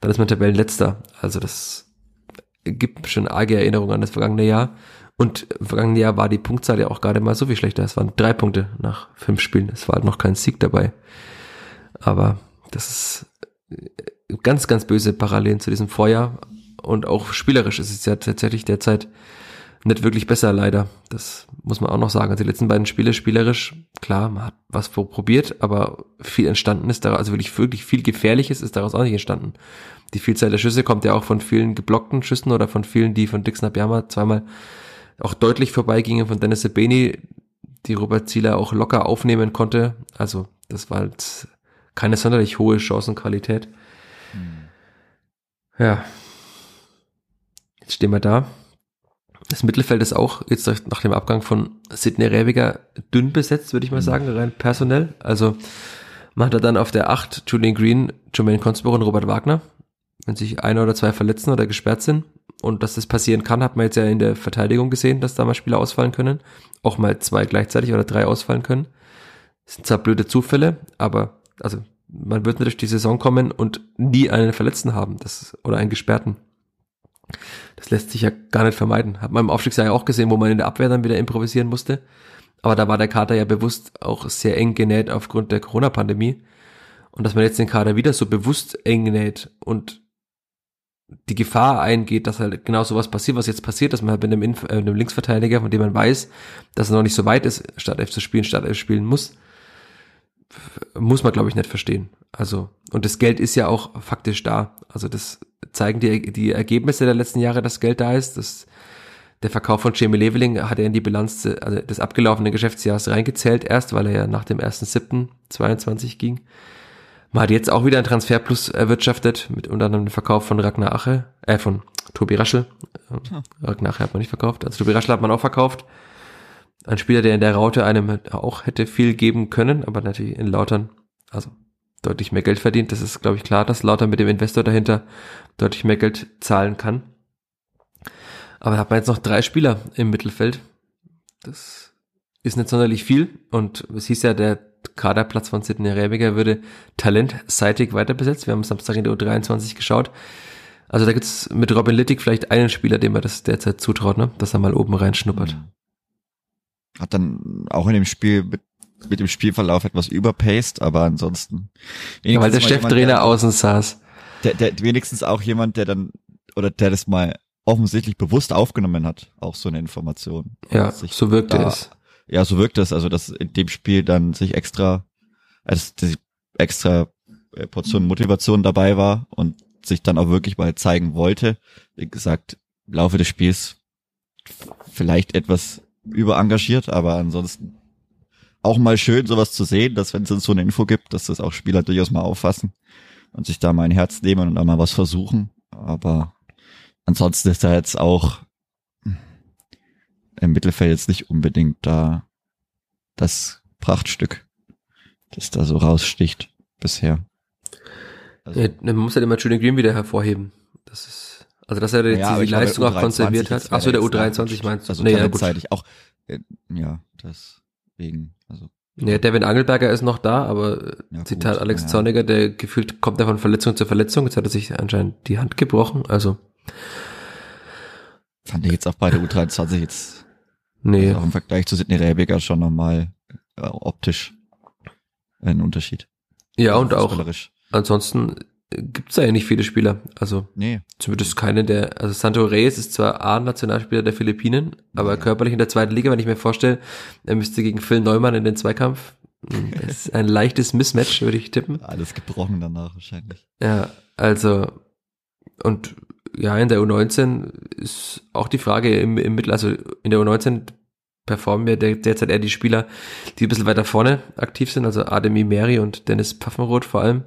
Dann ist man Tabellenletzter, also das gibt schon arge Erinnerungen an das vergangene Jahr. Und im vergangenen Jahr war die Punktzahl ja auch gerade mal so viel schlechter. Es waren drei Punkte nach fünf Spielen. Es war halt noch kein Sieg dabei. Aber das ist ganz, ganz böse Parallelen zu diesem Vorjahr und auch spielerisch ist es ja tatsächlich derzeit nicht wirklich besser, leider. Das muss man auch noch sagen. Also die letzten beiden Spiele spielerisch, klar, man hat was probiert, aber viel entstanden ist daraus, also wirklich, wirklich viel Gefährliches ist daraus auch nicht entstanden. Die Vielzahl der Schüsse kommt ja auch von vielen geblockten Schüssen oder von vielen, die von Dixon Abiyama zweimal auch deutlich vorbeigingen, von Dennis Sebeni, die Robert Zieler auch locker aufnehmen konnte. Also das war halt keine sonderlich hohe Chancenqualität. Hm. Ja, Jetzt stehen wir da. Das Mittelfeld ist auch jetzt nach dem Abgang von Sidney Rebiger dünn besetzt, würde ich mal mhm. sagen, rein personell. Also man hat da dann auf der 8 Julian Green, Jermaine Consborough und Robert Wagner. Wenn sich einer oder zwei verletzen oder gesperrt sind und dass das passieren kann, hat man jetzt ja in der Verteidigung gesehen, dass da mal Spieler ausfallen können. Auch mal zwei gleichzeitig oder drei ausfallen können. Das sind zwar blöde Zufälle, aber also man wird durch die Saison kommen und nie einen Verletzten haben, das oder einen Gesperrten. Das lässt sich ja gar nicht vermeiden. Hat man im Aufstiegsjahr ja auch gesehen, wo man in der Abwehr dann wieder improvisieren musste. Aber da war der Kader ja bewusst auch sehr eng genäht aufgrund der Corona-Pandemie. Und dass man jetzt den Kader wieder so bewusst eng näht und die Gefahr eingeht, dass halt genau sowas passiert, was jetzt passiert, dass man halt mit einem, Inf äh, einem Linksverteidiger, von dem man weiß, dass er noch nicht so weit ist, Startelf zu spielen, Startelf spielen muss, muss man, glaube ich, nicht verstehen. Also, und das Geld ist ja auch faktisch da. Also das zeigen die, die Ergebnisse der letzten Jahre, dass Geld da ist. Das, der Verkauf von Jamie Leveling hat er in die Bilanz also des abgelaufenen Geschäftsjahres reingezählt erst, weil er ja nach dem 1.7.22 ging. Man hat jetzt auch wieder ein Transferplus erwirtschaftet, mit unter anderem dem Verkauf von Ragnar Ache, äh, von Tobi Raschel. Hm. Ragnar Ache hat man nicht verkauft. Also Tobi Raschel hat man auch verkauft. Ein Spieler, der in der Raute einem auch hätte viel geben können, aber natürlich in Lautern, also deutlich mehr Geld verdient. Das ist, glaube ich, klar, dass Lautern mit dem Investor dahinter deutlich mehr Geld zahlen kann. Aber da hat man jetzt noch drei Spieler im Mittelfeld. Das ist nicht sonderlich viel. Und es hieß ja, der Kaderplatz von Sidney Rebiger würde talentseitig weiter besetzt. Wir haben Samstag in der U23 geschaut. Also da gibt's mit Robin Littig vielleicht einen Spieler, dem man das derzeit zutraut, ne? dass er mal oben reinschnuppert. Hat dann auch in dem Spiel mit, mit dem Spielverlauf etwas überpaced, aber ansonsten. Ja, weil der Cheftrainer außen saß der, der wenigstens auch jemand, der dann, oder der das mal offensichtlich bewusst aufgenommen hat, auch so eine Information. Ja, so wirkte da, es. Ja, so wirkt es, also dass in dem Spiel dann sich extra, also dass extra äh, Portion Motivation dabei war und sich dann auch wirklich mal zeigen wollte. Wie gesagt, im Laufe des Spiels vielleicht etwas überengagiert, aber ansonsten auch mal schön, sowas zu sehen, dass wenn es so eine Info gibt, dass das auch Spieler durchaus mal auffassen und sich da mein Herz nehmen und da mal was versuchen. Aber ansonsten ist er jetzt auch im Mittelfeld jetzt nicht unbedingt da das Prachtstück, das da so raussticht bisher. Also, ja, man muss halt immer Julian Green wieder hervorheben. Das ist, also dass er ja, die Leistung auch konserviert hat. Achso, der U23 meinst du? Also nee, ja, auch, äh, ja, deswegen, also ja, Devin Angelberger ist noch da, aber ja, Zitat gut, Alex ja. Zorniger, der gefühlt kommt er von Verletzung zu Verletzung. Jetzt hat er sich anscheinend die Hand gebrochen, also. Fand ich jetzt auch bei der U23 jetzt. Nee. Also auch im Vergleich zu Sidney Rebiger schon nochmal äh, optisch ein Unterschied. Ja, und auch ansonsten gibt's da ja nicht viele Spieler. Also nee. zumindest keine der, also Santo Reyes ist zwar A-Nationalspieler der Philippinen, aber ja. körperlich in der zweiten Liga, wenn ich mir vorstelle, er müsste gegen Phil Neumann in den Zweikampf. <laughs> Das ist ein leichtes Mismatch, würde ich tippen. Alles gebrochen danach wahrscheinlich. Ja, also und ja, in der U19 ist auch die Frage im, im Mittel, also in der U19 performen ja derzeit eher die Spieler, die ein bisschen weiter vorne aktiv sind, also Ademi Meri und Dennis Pfaffenroth vor allem.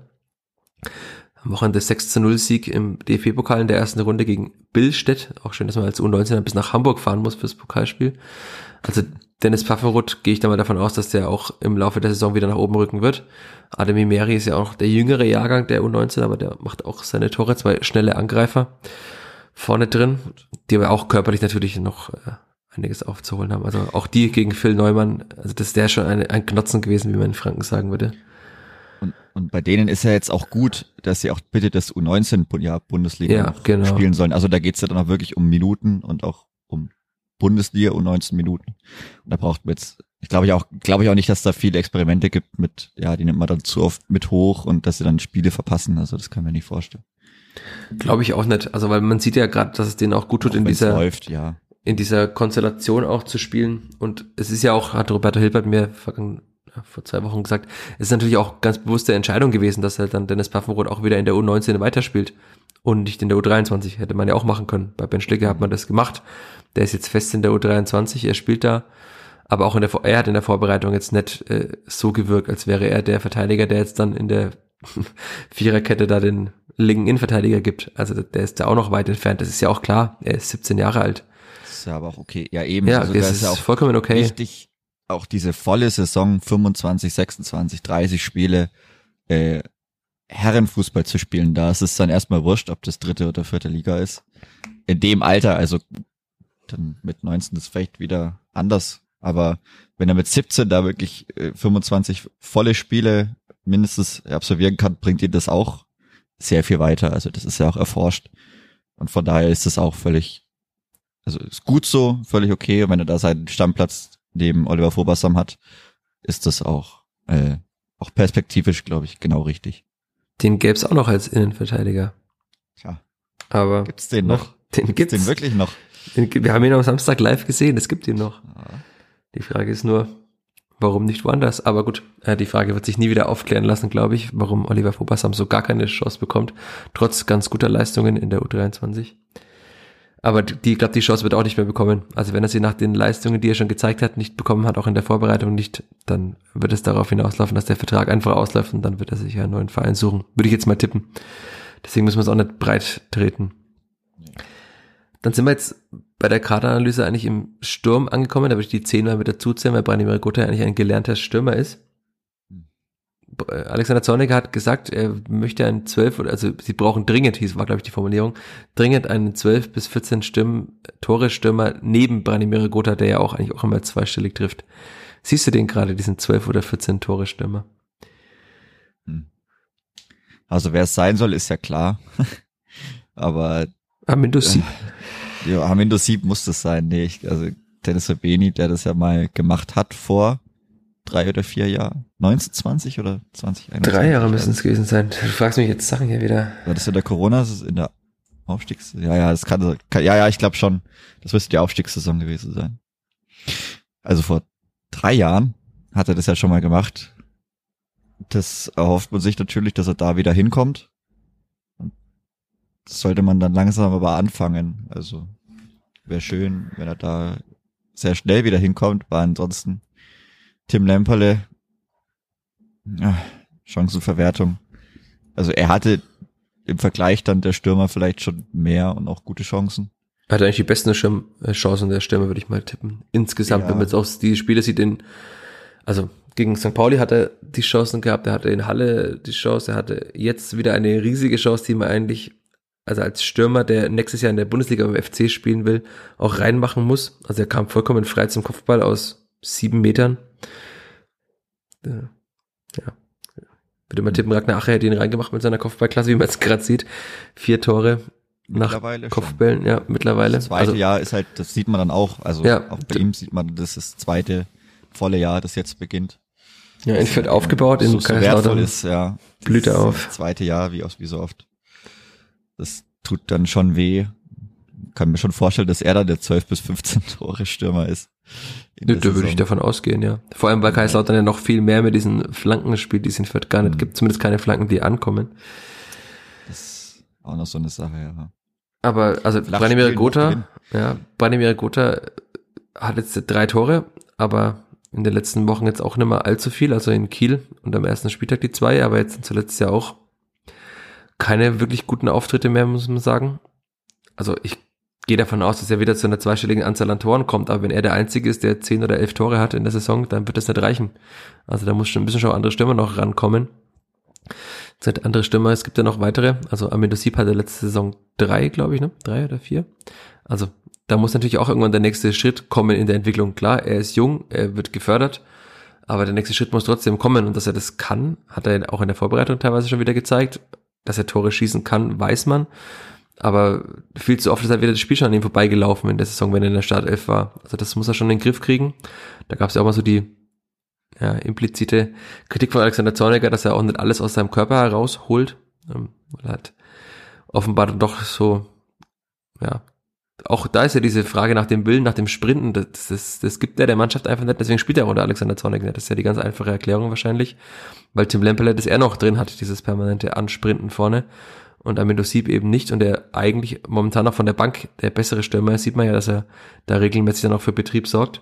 Wochenende 6 zu 0 Sieg im DFB-Pokal in der ersten Runde gegen Billstedt. Auch schön, dass man als U19 bis nach Hamburg fahren muss fürs Pokalspiel. Also Dennis Pfaffenroth gehe ich da mal davon aus, dass der auch im Laufe der Saison wieder nach oben rücken wird. Ademi Meri ist ja auch der jüngere Jahrgang der U19, aber der macht auch seine Tore, zwei schnelle Angreifer vorne drin, die aber auch körperlich natürlich noch äh, einiges aufzuholen haben. Also auch die gegen Phil Neumann, also das wäre schon eine, ein Knotzen gewesen, wie man in Franken sagen würde. Und, bei denen ist ja jetzt auch gut, dass sie auch bitte das U19 Bundesliga ja, genau. spielen sollen. Also da geht's ja dann auch wirklich um Minuten und auch um Bundesliga U19 Minuten. Und da braucht man jetzt, ich glaube ich auch, glaube ich auch nicht, dass da viele Experimente gibt mit, ja, die nimmt man dann zu oft mit hoch und dass sie dann Spiele verpassen. Also das kann man nicht vorstellen. Glaube ich auch nicht. Also weil man sieht ja gerade, dass es denen auch gut tut, auch in dieser läuft, ja. in dieser Konstellation auch zu spielen. Und es ist ja auch, hat Roberto Hilbert mir vor zwei Wochen gesagt, es ist natürlich auch ganz bewusste Entscheidung gewesen, dass halt dann Dennis Paffenroth auch wieder in der U19 weiterspielt und nicht in der U23. Hätte man ja auch machen können. Bei Ben Schlicke hat man das gemacht. Der ist jetzt fest in der U23, er spielt da. Aber auch in der, er hat in der Vorbereitung jetzt nicht äh, so gewirkt, als wäre er der Verteidiger, der jetzt dann in der <laughs> Viererkette da den linken Innenverteidiger gibt. Also der ist da auch noch weit entfernt. Das ist ja auch klar. Er ist 17 Jahre alt. Das ist ja aber auch okay. Ja, eben. Ja, also, das ist, ja auch vollkommen okay. Wichtig, auch diese volle Saison, 25, 26, 30 Spiele, äh, Herrenfußball zu spielen. Da ist es dann erstmal wurscht, ob das dritte oder vierte Liga ist. In dem Alter, also dann mit 19 ist vielleicht wieder anders. Aber wenn er mit 17 da wirklich äh, 25 volle Spiele mindestens absolvieren kann, bringt ihn das auch sehr viel weiter. Also das ist ja auch erforscht. Und von daher ist es auch völlig, also ist gut so, völlig okay. Und wenn er da seinen Stammplatz neben Oliver Vobersam hat, ist das auch, äh, auch perspektivisch, glaube ich, genau richtig. Den gäbe es auch noch als Innenverteidiger. Tja. Aber. Gibt's den noch? Den gibt's. Den wirklich noch? Den, wir haben ihn am Samstag live gesehen, es gibt ihn noch. Ja. Die Frage ist nur, warum nicht woanders? Aber gut, äh, die Frage wird sich nie wieder aufklären lassen, glaube ich, warum Oliver Vobassam so gar keine Chance bekommt, trotz ganz guter Leistungen in der U23. Aber die, ich glaube, die Chance wird auch nicht mehr bekommen. Also wenn er sie nach den Leistungen, die er schon gezeigt hat, nicht bekommen hat, auch in der Vorbereitung nicht, dann wird es darauf hinauslaufen, dass der Vertrag einfach ausläuft und dann wird er sich einen neuen Verein suchen. Würde ich jetzt mal tippen. Deswegen müssen wir es auch nicht breit treten. Dann sind wir jetzt bei der Kaderanalyse eigentlich im Sturm angekommen. Da würde ich die 10 mal mit dazu zählen, weil Branimir Gotha eigentlich ein gelernter Stürmer ist. Äh, Alexander Zorniger hat gesagt, er möchte einen 12 oder also sie brauchen dringend, hieß war glaube ich die Formulierung, dringend einen 12 bis 14 Stimmen Tore Stürmer neben Branimir Gotha, der ja auch eigentlich auch immer zweistellig trifft. Siehst du den gerade diesen 12 oder 14 Tore Stürmer? Hm. Also wer es sein soll, ist ja klar. <laughs> Aber Amindo Sieb. Äh, ja, Amindo Sieb muss das sein. Nee, ich, also Dennis Rabeni, der das ja mal gemacht hat vor drei oder vier Jahren. 1920 oder 2021? Drei Jahre müssen es gewesen sein. Du fragst mich jetzt Sachen hier wieder. War das in der Corona, das ist in der Aufstiegs... Ja, ja, das kann, kann ja, ja, ich glaube schon. Das müsste die Aufstiegssaison gewesen sein. Also vor drei Jahren hat er das ja schon mal gemacht. Das erhofft man sich natürlich, dass er da wieder hinkommt. Das sollte man dann langsam aber anfangen. Also wäre schön, wenn er da sehr schnell wieder hinkommt, weil ansonsten Tim Lemperle, ja, Chancenverwertung. Also er hatte im Vergleich dann der Stürmer vielleicht schon mehr und auch gute Chancen. Er hatte eigentlich die besten Schirm äh, Chancen der Stürmer, würde ich mal tippen. Insgesamt, ja. wenn man jetzt auch die Spiele sieht in, also gegen St. Pauli hat er die Chancen gehabt, er hatte in Halle die Chance, er hatte jetzt wieder eine riesige Chance, die man eigentlich, also als Stürmer, der nächstes Jahr in der Bundesliga beim FC spielen will, auch reinmachen muss. Also er kam vollkommen frei zum Kopfball aus sieben Metern ja. ja. Würde man tippen, Ragnar Ache hätte ihn reingemacht mit seiner Kopfballklasse, wie man es gerade sieht. Vier Tore nach Kopfbällen, schon. ja, mittlerweile. Das zweite also, Jahr ist halt, das sieht man dann auch, also ja, auch bei ihm sieht man, das ist das zweite volle Jahr, das jetzt beginnt. Ja, in Fürth aufgebaut, in so, so wertvoll ist, ja. Blüht er auf. Zweite Jahr, wie, wie so oft. Das tut dann schon weh. Kann mir schon vorstellen, dass er dann der 12 bis 15 Tore Stürmer ist. Da würde ich davon ausgehen, ja. Vor allem, weil Kaiserslautern ja noch viel mehr mit diesen Flanken spielt, die es in Fürth gar nicht mhm. gibt. Zumindest keine Flanken, die ankommen. Das ist auch noch so eine Sache, ja. Aber also Branimir Gotha, ja, Branimir Gotha hat jetzt drei Tore, aber in den letzten Wochen jetzt auch nicht mehr allzu viel, also in Kiel und am ersten Spieltag die zwei, aber jetzt zuletzt ja auch keine wirklich guten Auftritte mehr, muss man sagen. Also ich gehe davon aus, dass er wieder zu einer zweistelligen Anzahl an Toren kommt, aber wenn er der Einzige ist, der zehn oder elf Tore hat in der Saison, dann wird das nicht reichen. Also da muss schon ein bisschen schon andere Stürmer noch rankommen. Es andere Stürmer, es gibt ja noch weitere. Also Amino Sieb hatte letzte Saison drei, glaube ich, ne? Drei oder vier. Also da muss natürlich auch irgendwann der nächste Schritt kommen in der Entwicklung. Klar, er ist jung, er wird gefördert, aber der nächste Schritt muss trotzdem kommen und dass er das kann, hat er auch in der Vorbereitung teilweise schon wieder gezeigt. Dass er Tore schießen kann, weiß man. Aber viel zu oft ist halt wieder das Spiel schon an ihm vorbeigelaufen in der Saison, wenn er in der Startelf war. Also das muss er schon in den Griff kriegen. Da gab es ja auch mal so die ja, implizite Kritik von Alexander Zorniger, dass er auch nicht alles aus seinem Körper herausholt. Ähm, weil er halt offenbar doch so, ja, auch da ist ja diese Frage nach dem Willen, nach dem Sprinten, das, das, das gibt er der Mannschaft einfach nicht, deswegen spielt er auch unter Alexander Zorniger nicht. Das ist ja die ganz einfache Erklärung wahrscheinlich, weil Tim Lemperle das er noch drin hat, dieses permanente Ansprinten vorne und Amendo Sieb eben nicht und er eigentlich momentan noch von der Bank der bessere Stürmer ist, sieht man ja, dass er da regelmäßig dann auch für Betrieb sorgt.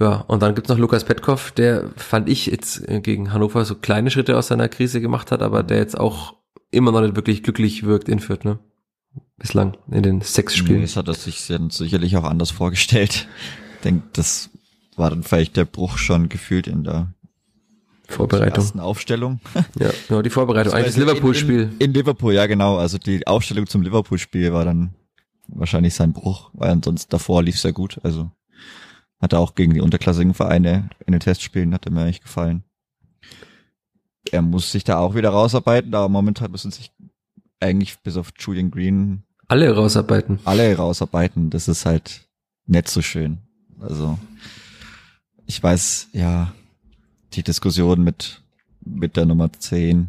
Ja, und dann gibt's noch Lukas Petkov, der fand ich jetzt gegen Hannover so kleine Schritte aus seiner Krise gemacht hat, aber der jetzt auch immer noch nicht wirklich glücklich wirkt in Fürth, ne? Bislang in den sechs Nee, Spielen. das hat er sich sicherlich auch anders vorgestellt. Ich denke, das war dann vielleicht der Bruch schon gefühlt in der Vorbereitung. ersten Aufstellung. <laughs> Ja, genau, die Vorbereitung. Eigentlich das Also in- Liverpool-Spiel. In, in Liverpool, ja genau. Also die Aufstellung zum Liverpool-Spiel war dann wahrscheinlich sein Bruch, weil ansonsten davor lief sehr gut. Also hat er auch gegen die unterklassigen Vereine in den Testspielen, hat er mir eigentlich gefallen. Er muss sich da auch wieder rausarbeiten, aber momentan müssen sich eigentlich bis auf Julian Green Alle rausarbeiten. alle rausarbeiten. Das ist halt nicht so schön. Also ich weiß, ja, die Diskussion mit, mit der Nummer 10,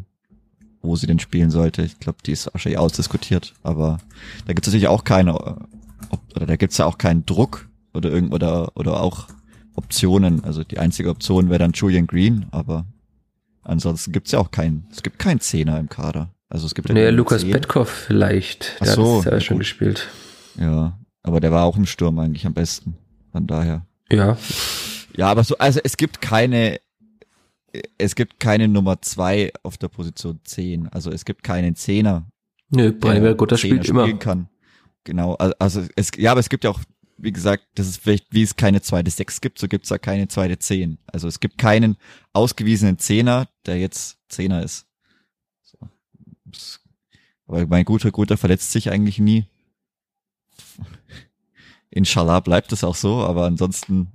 wo sie denn spielen sollte, ich glaube, die ist wahrscheinlich ausdiskutiert, aber da gibt es natürlich auch keine, ob- oder da gibt es ja auch keinen Druck oder irgend oder, oder auch Optionen. Also die einzige Option wäre dann Julian Green, aber ansonsten gibt es ja auch keinen, es gibt keinen Zehner im Kader. Also es gibt ja nur Lukas 10. Petkov vielleicht. Ach Der so, hat ja ja schon gut. gespielt. Ja, aber der war auch im Sturm eigentlich am besten. Von daher. Ja, Ja, aber so, also es gibt keine, es gibt keine Nummer zwei auf der Position 10. Also es gibt keinen Zehner. nö, Branimir Gutter Zehner spielt immer. kann. Genau, al- also es, ja, aber es gibt ja auch, wie gesagt, das ist vielleicht, wie es keine zweite Sechs gibt, so gibt es ja keine zweite Zehn. Also es gibt keinen ausgewiesenen Zehner, der jetzt Zehner ist. So. Das- Aber mein guter, guter verletzt sich eigentlich nie. <laughs> Inshallah bleibt es auch so, aber ansonsten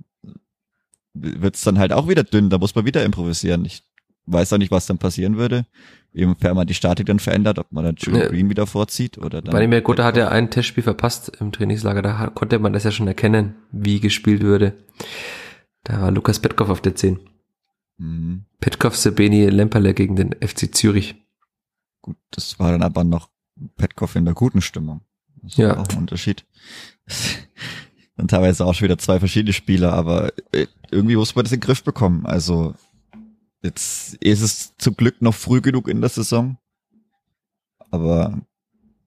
wird's dann halt auch wieder dünn, da muss man wieder improvisieren. Ich weiß auch nicht, was dann passieren würde, inwiefern man die Statik dann verändert, ob man dann Julian Ja. Green wieder vorzieht oder dann. Branimir Gutter hat ja ein Testspiel verpasst im Trainingslager. Da hat- konnte man das ja schon erkennen, wie gespielt würde. Da war Lukas Petkov auf der 10. Mhm. Petkov, Sebeni, Lemperle gegen den FC Zürich. Gut, das war dann aber noch Petkov in der guten Stimmung. Das Ja. auch ein Unterschied. <laughs> dann teilweise auch schon wieder zwei verschiedene Spieler, aber äh, irgendwie muss man das in den Griff bekommen. Also jetzt ist es zum Glück noch früh genug in der Saison. Aber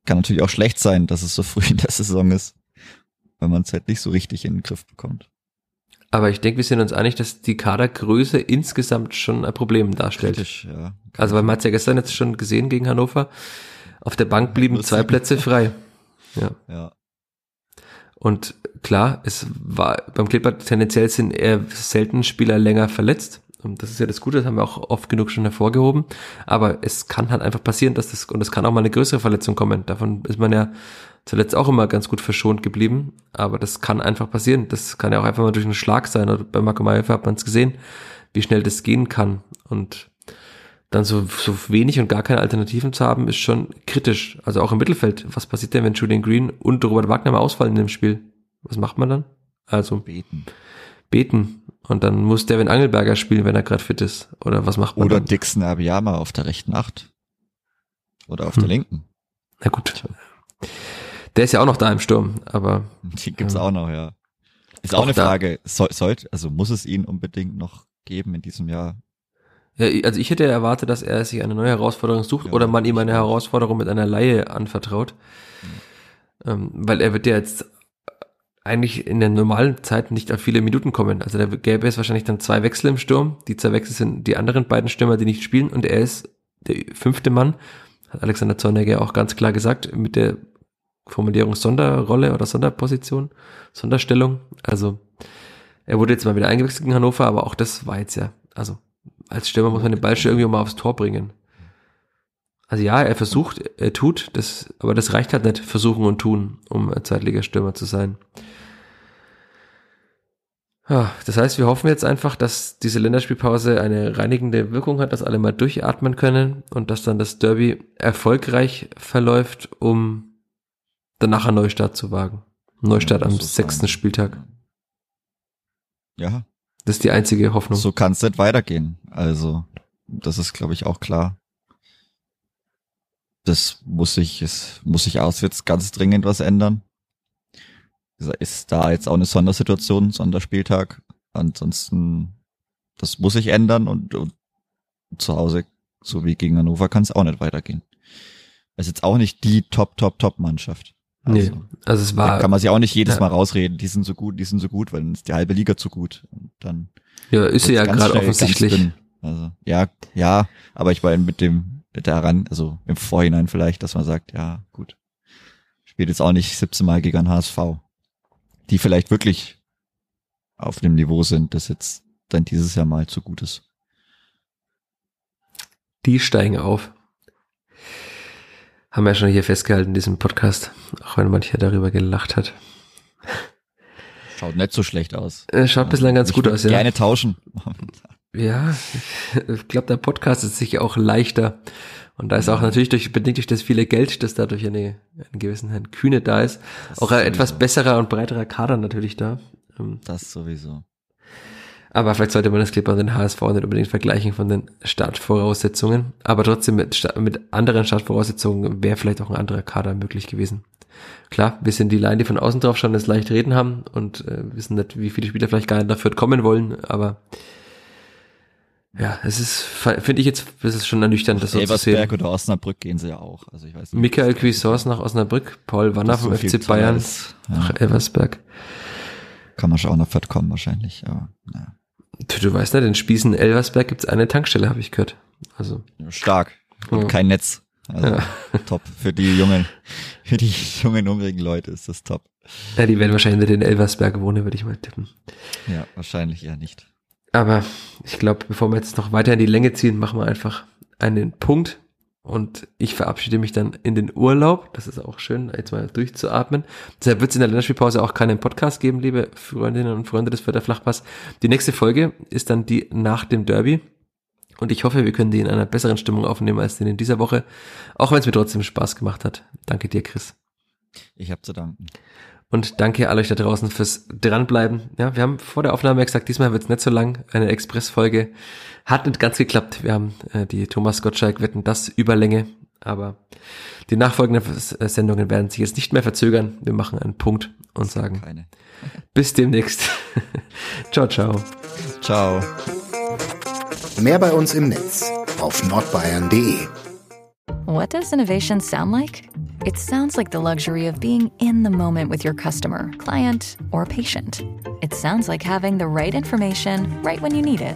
kann natürlich auch schlecht sein, dass es so früh in der Saison ist, weil man es halt nicht so richtig in den Griff bekommt. Aber ich denke, wir sind uns einig, dass die Kadergröße insgesamt schon ein Problem darstellt. Kritisch, ja. Also, weil man hat ja gestern jetzt schon gesehen gegen Hannover. Auf der Bank blieben zwei. Plätze frei. <laughs> Ja. Ja. Und klar, es war beim Clipper tendenziell sind eher selten Spieler länger verletzt. Und das ist ja das Gute, das haben wir auch oft genug schon hervorgehoben. Aber es kann halt einfach passieren, dass das, und es kann auch mal eine größere Verletzung kommen. Davon ist man ja zuletzt auch immer ganz gut verschont geblieben. Aber das kann einfach passieren. Das kann ja auch einfach mal durch einen Schlag sein. Oder bei Marco Mayhofer hat man es gesehen, wie schnell das gehen kann. Und dann so, so wenig und gar keine Alternativen zu haben, ist schon kritisch. Also auch im Mittelfeld. Was passiert denn, wenn Julian Green und Robert Wagner mal ausfallen in dem Spiel? Was macht man dann? Also Beten. beten. Und dann muss Devin Angelberger spielen, wenn er gerade fit ist. Oder was macht man Oder dann? Dixon Abiyama auf der rechten Acht. Oder auf Hm. der linken. Na gut. Der ist ja auch noch da im Sturm, aber <laughs> Die gibt's Ja. auch noch, ja. Ist Auch auch eine da- Frage, soll, sollte, also muss es ihn unbedingt noch geben in diesem Jahr? Ja, also ich hätte erwartet, dass er sich eine neue Herausforderung sucht Ja, oder man ihm eine. Herausforderung mit einer Laie anvertraut. Ähm, weil er wird ja jetzt eigentlich in der normalen Zeit nicht auf viele Minuten kommen. Also da gäbe es wahrscheinlich dann zwei Wechsel im Sturm. Die zwei Wechsel sind die anderen beiden Stürmer, die nicht spielen und er ist der fünfte Mann, hat Alexander Zorniger auch ganz klar gesagt, mit der Formulierung Sonderrolle oder Sonderposition, Sonderstellung. Also er wurde jetzt mal wieder eingewechselt gegen Hannover, aber auch das war jetzt ja, also als Stürmer muss man den Ball schon irgendwie mal aufs Tor bringen. Also ja, er versucht, er tut, das, aber das reicht halt nicht, versuchen und tun, um ein Zweitligastürmer zu sein. Ja, das heißt, wir hoffen jetzt einfach, dass diese Länderspielpause eine reinigende Wirkung hat, dass alle mal durchatmen können und dass dann das Derby erfolgreich verläuft, um danach einen Neustart zu wagen. Neustart Ja, am sechsten. Spieltag. Ja, Das ist die einzige Hoffnung. so kann es nicht weitergehen. Also, das ist, glaube ich, auch klar. Das muss sich, es muss sich auswärts ganz dringend was ändern. Ist da jetzt auch eine Sondersituation, Sonderspieltag. Ansonsten, das muss sich ändern und, und zu Hause, so wie gegen Hannover, kann es auch nicht weitergehen. Es ist jetzt auch nicht die Top, Top, Top Mannschaft. nee, also es Da war, kann man sich auch nicht jedes Ja. Mal rausreden, die sind so gut, die sind so gut, weil dann ist die halbe Liga zu gut. Und dann ja, ist sie ja gerade offensichtlich. Also, ja, ja, aber ich meine mit dem daran, also im Vorhinein vielleicht, dass man sagt, ja, gut. Spielt jetzt auch nicht 17 Mal gegen HSV. Die vielleicht wirklich auf dem Niveau sind, das jetzt dann dieses Jahr mal zu gut ist. Die steigen auf. Haben wir ja schon hier festgehalten in diesem Podcast, auch wenn mancher darüber gelacht hat. Schaut nicht so schlecht aus. Äh, Schaut bislang ganz Ich gut aus, ja. Gerne tauschen. <laughs> Ja, ich glaube, der Podcast ist sicher auch leichter. Und da ist auch natürlich durch, bedingt durch das viele Geld, das dadurch eine, einen gewissen Herrn Kühne da ist, Das auch ein etwas besserer und breiterer Kader natürlich da. Ähm, Das sowieso. Aber vielleicht sollte man das Clipper und den HSV nicht unbedingt vergleichen von den Startvoraussetzungen. Aber trotzdem mit, mit anderen Startvoraussetzungen wäre vielleicht auch ein anderer Kader möglich gewesen. Klar, wir sind die Line, die von außen drauf schauen, das leicht reden haben und äh, wissen nicht, wie viele Spieler vielleicht gar nicht dafür kommen wollen, aber ja, es ist, finde ich jetzt, es ist schon ernüchternd, das so zu sehen. oder Osnabrück gehen sie ja auch. Also ich weiß nicht. Michael Cuisors nach Osnabrück, Paul Wanner vom so FC Bayern. Ja, nach Elversberg. kann man schon auch nach Fürth kommen wahrscheinlich, aber ja. Du, du weißt nicht, in Spießen Elversberg gibt's eine Tankstelle, habe ich gehört. Also, Stark. Und Ja. kein Netz. Also Ja. <laughs> top. Für die jungen, für die jungen, hungrigen Leute ist das top. ja, die werden wahrscheinlich nicht in Elversberg wohnen, würde ich mal tippen. Ja, wahrscheinlich eher nicht. Aber ich glaube, bevor wir jetzt noch weiter in die Länge ziehen, machen wir einfach einen Punkt. Und ich verabschiede mich dann in den Urlaub. Das ist auch schön, jetzt mal durchzuatmen. Deshalb wird es in der Länderspielpause auch keinen Podcast geben, liebe Freundinnen und Freunde des Förder Flachpass. Die nächste Folge ist dann die nach dem Derby. Und ich hoffe, wir können die in einer besseren Stimmung aufnehmen als den in dieser Woche. Auch wenn es mir trotzdem Spaß gemacht hat. Danke dir, Chris. Ich habe zu danken. Und danke alle euch da draußen fürs Dranbleiben. Ja, wir haben vor der Aufnahme gesagt, diesmal wird's nicht so lang. Eine Expressfolge hat nicht ganz geklappt. Wir haben äh, die Thomas Gottschalk wetten das Überlänge. Aber die nachfolgenden äh, Sendungen werden sich jetzt nicht mehr verzögern. Wir machen einen Punkt und sagen Keine. <laughs> <laughs> bis demnächst. <laughs> ciao, ciao. Ciao. Mehr bei uns im Netz auf nordbayern.de. What does innovation sound like? It sounds like the luxury of being in the moment with your customer, client, or patient. It sounds like having the right information right when you need it.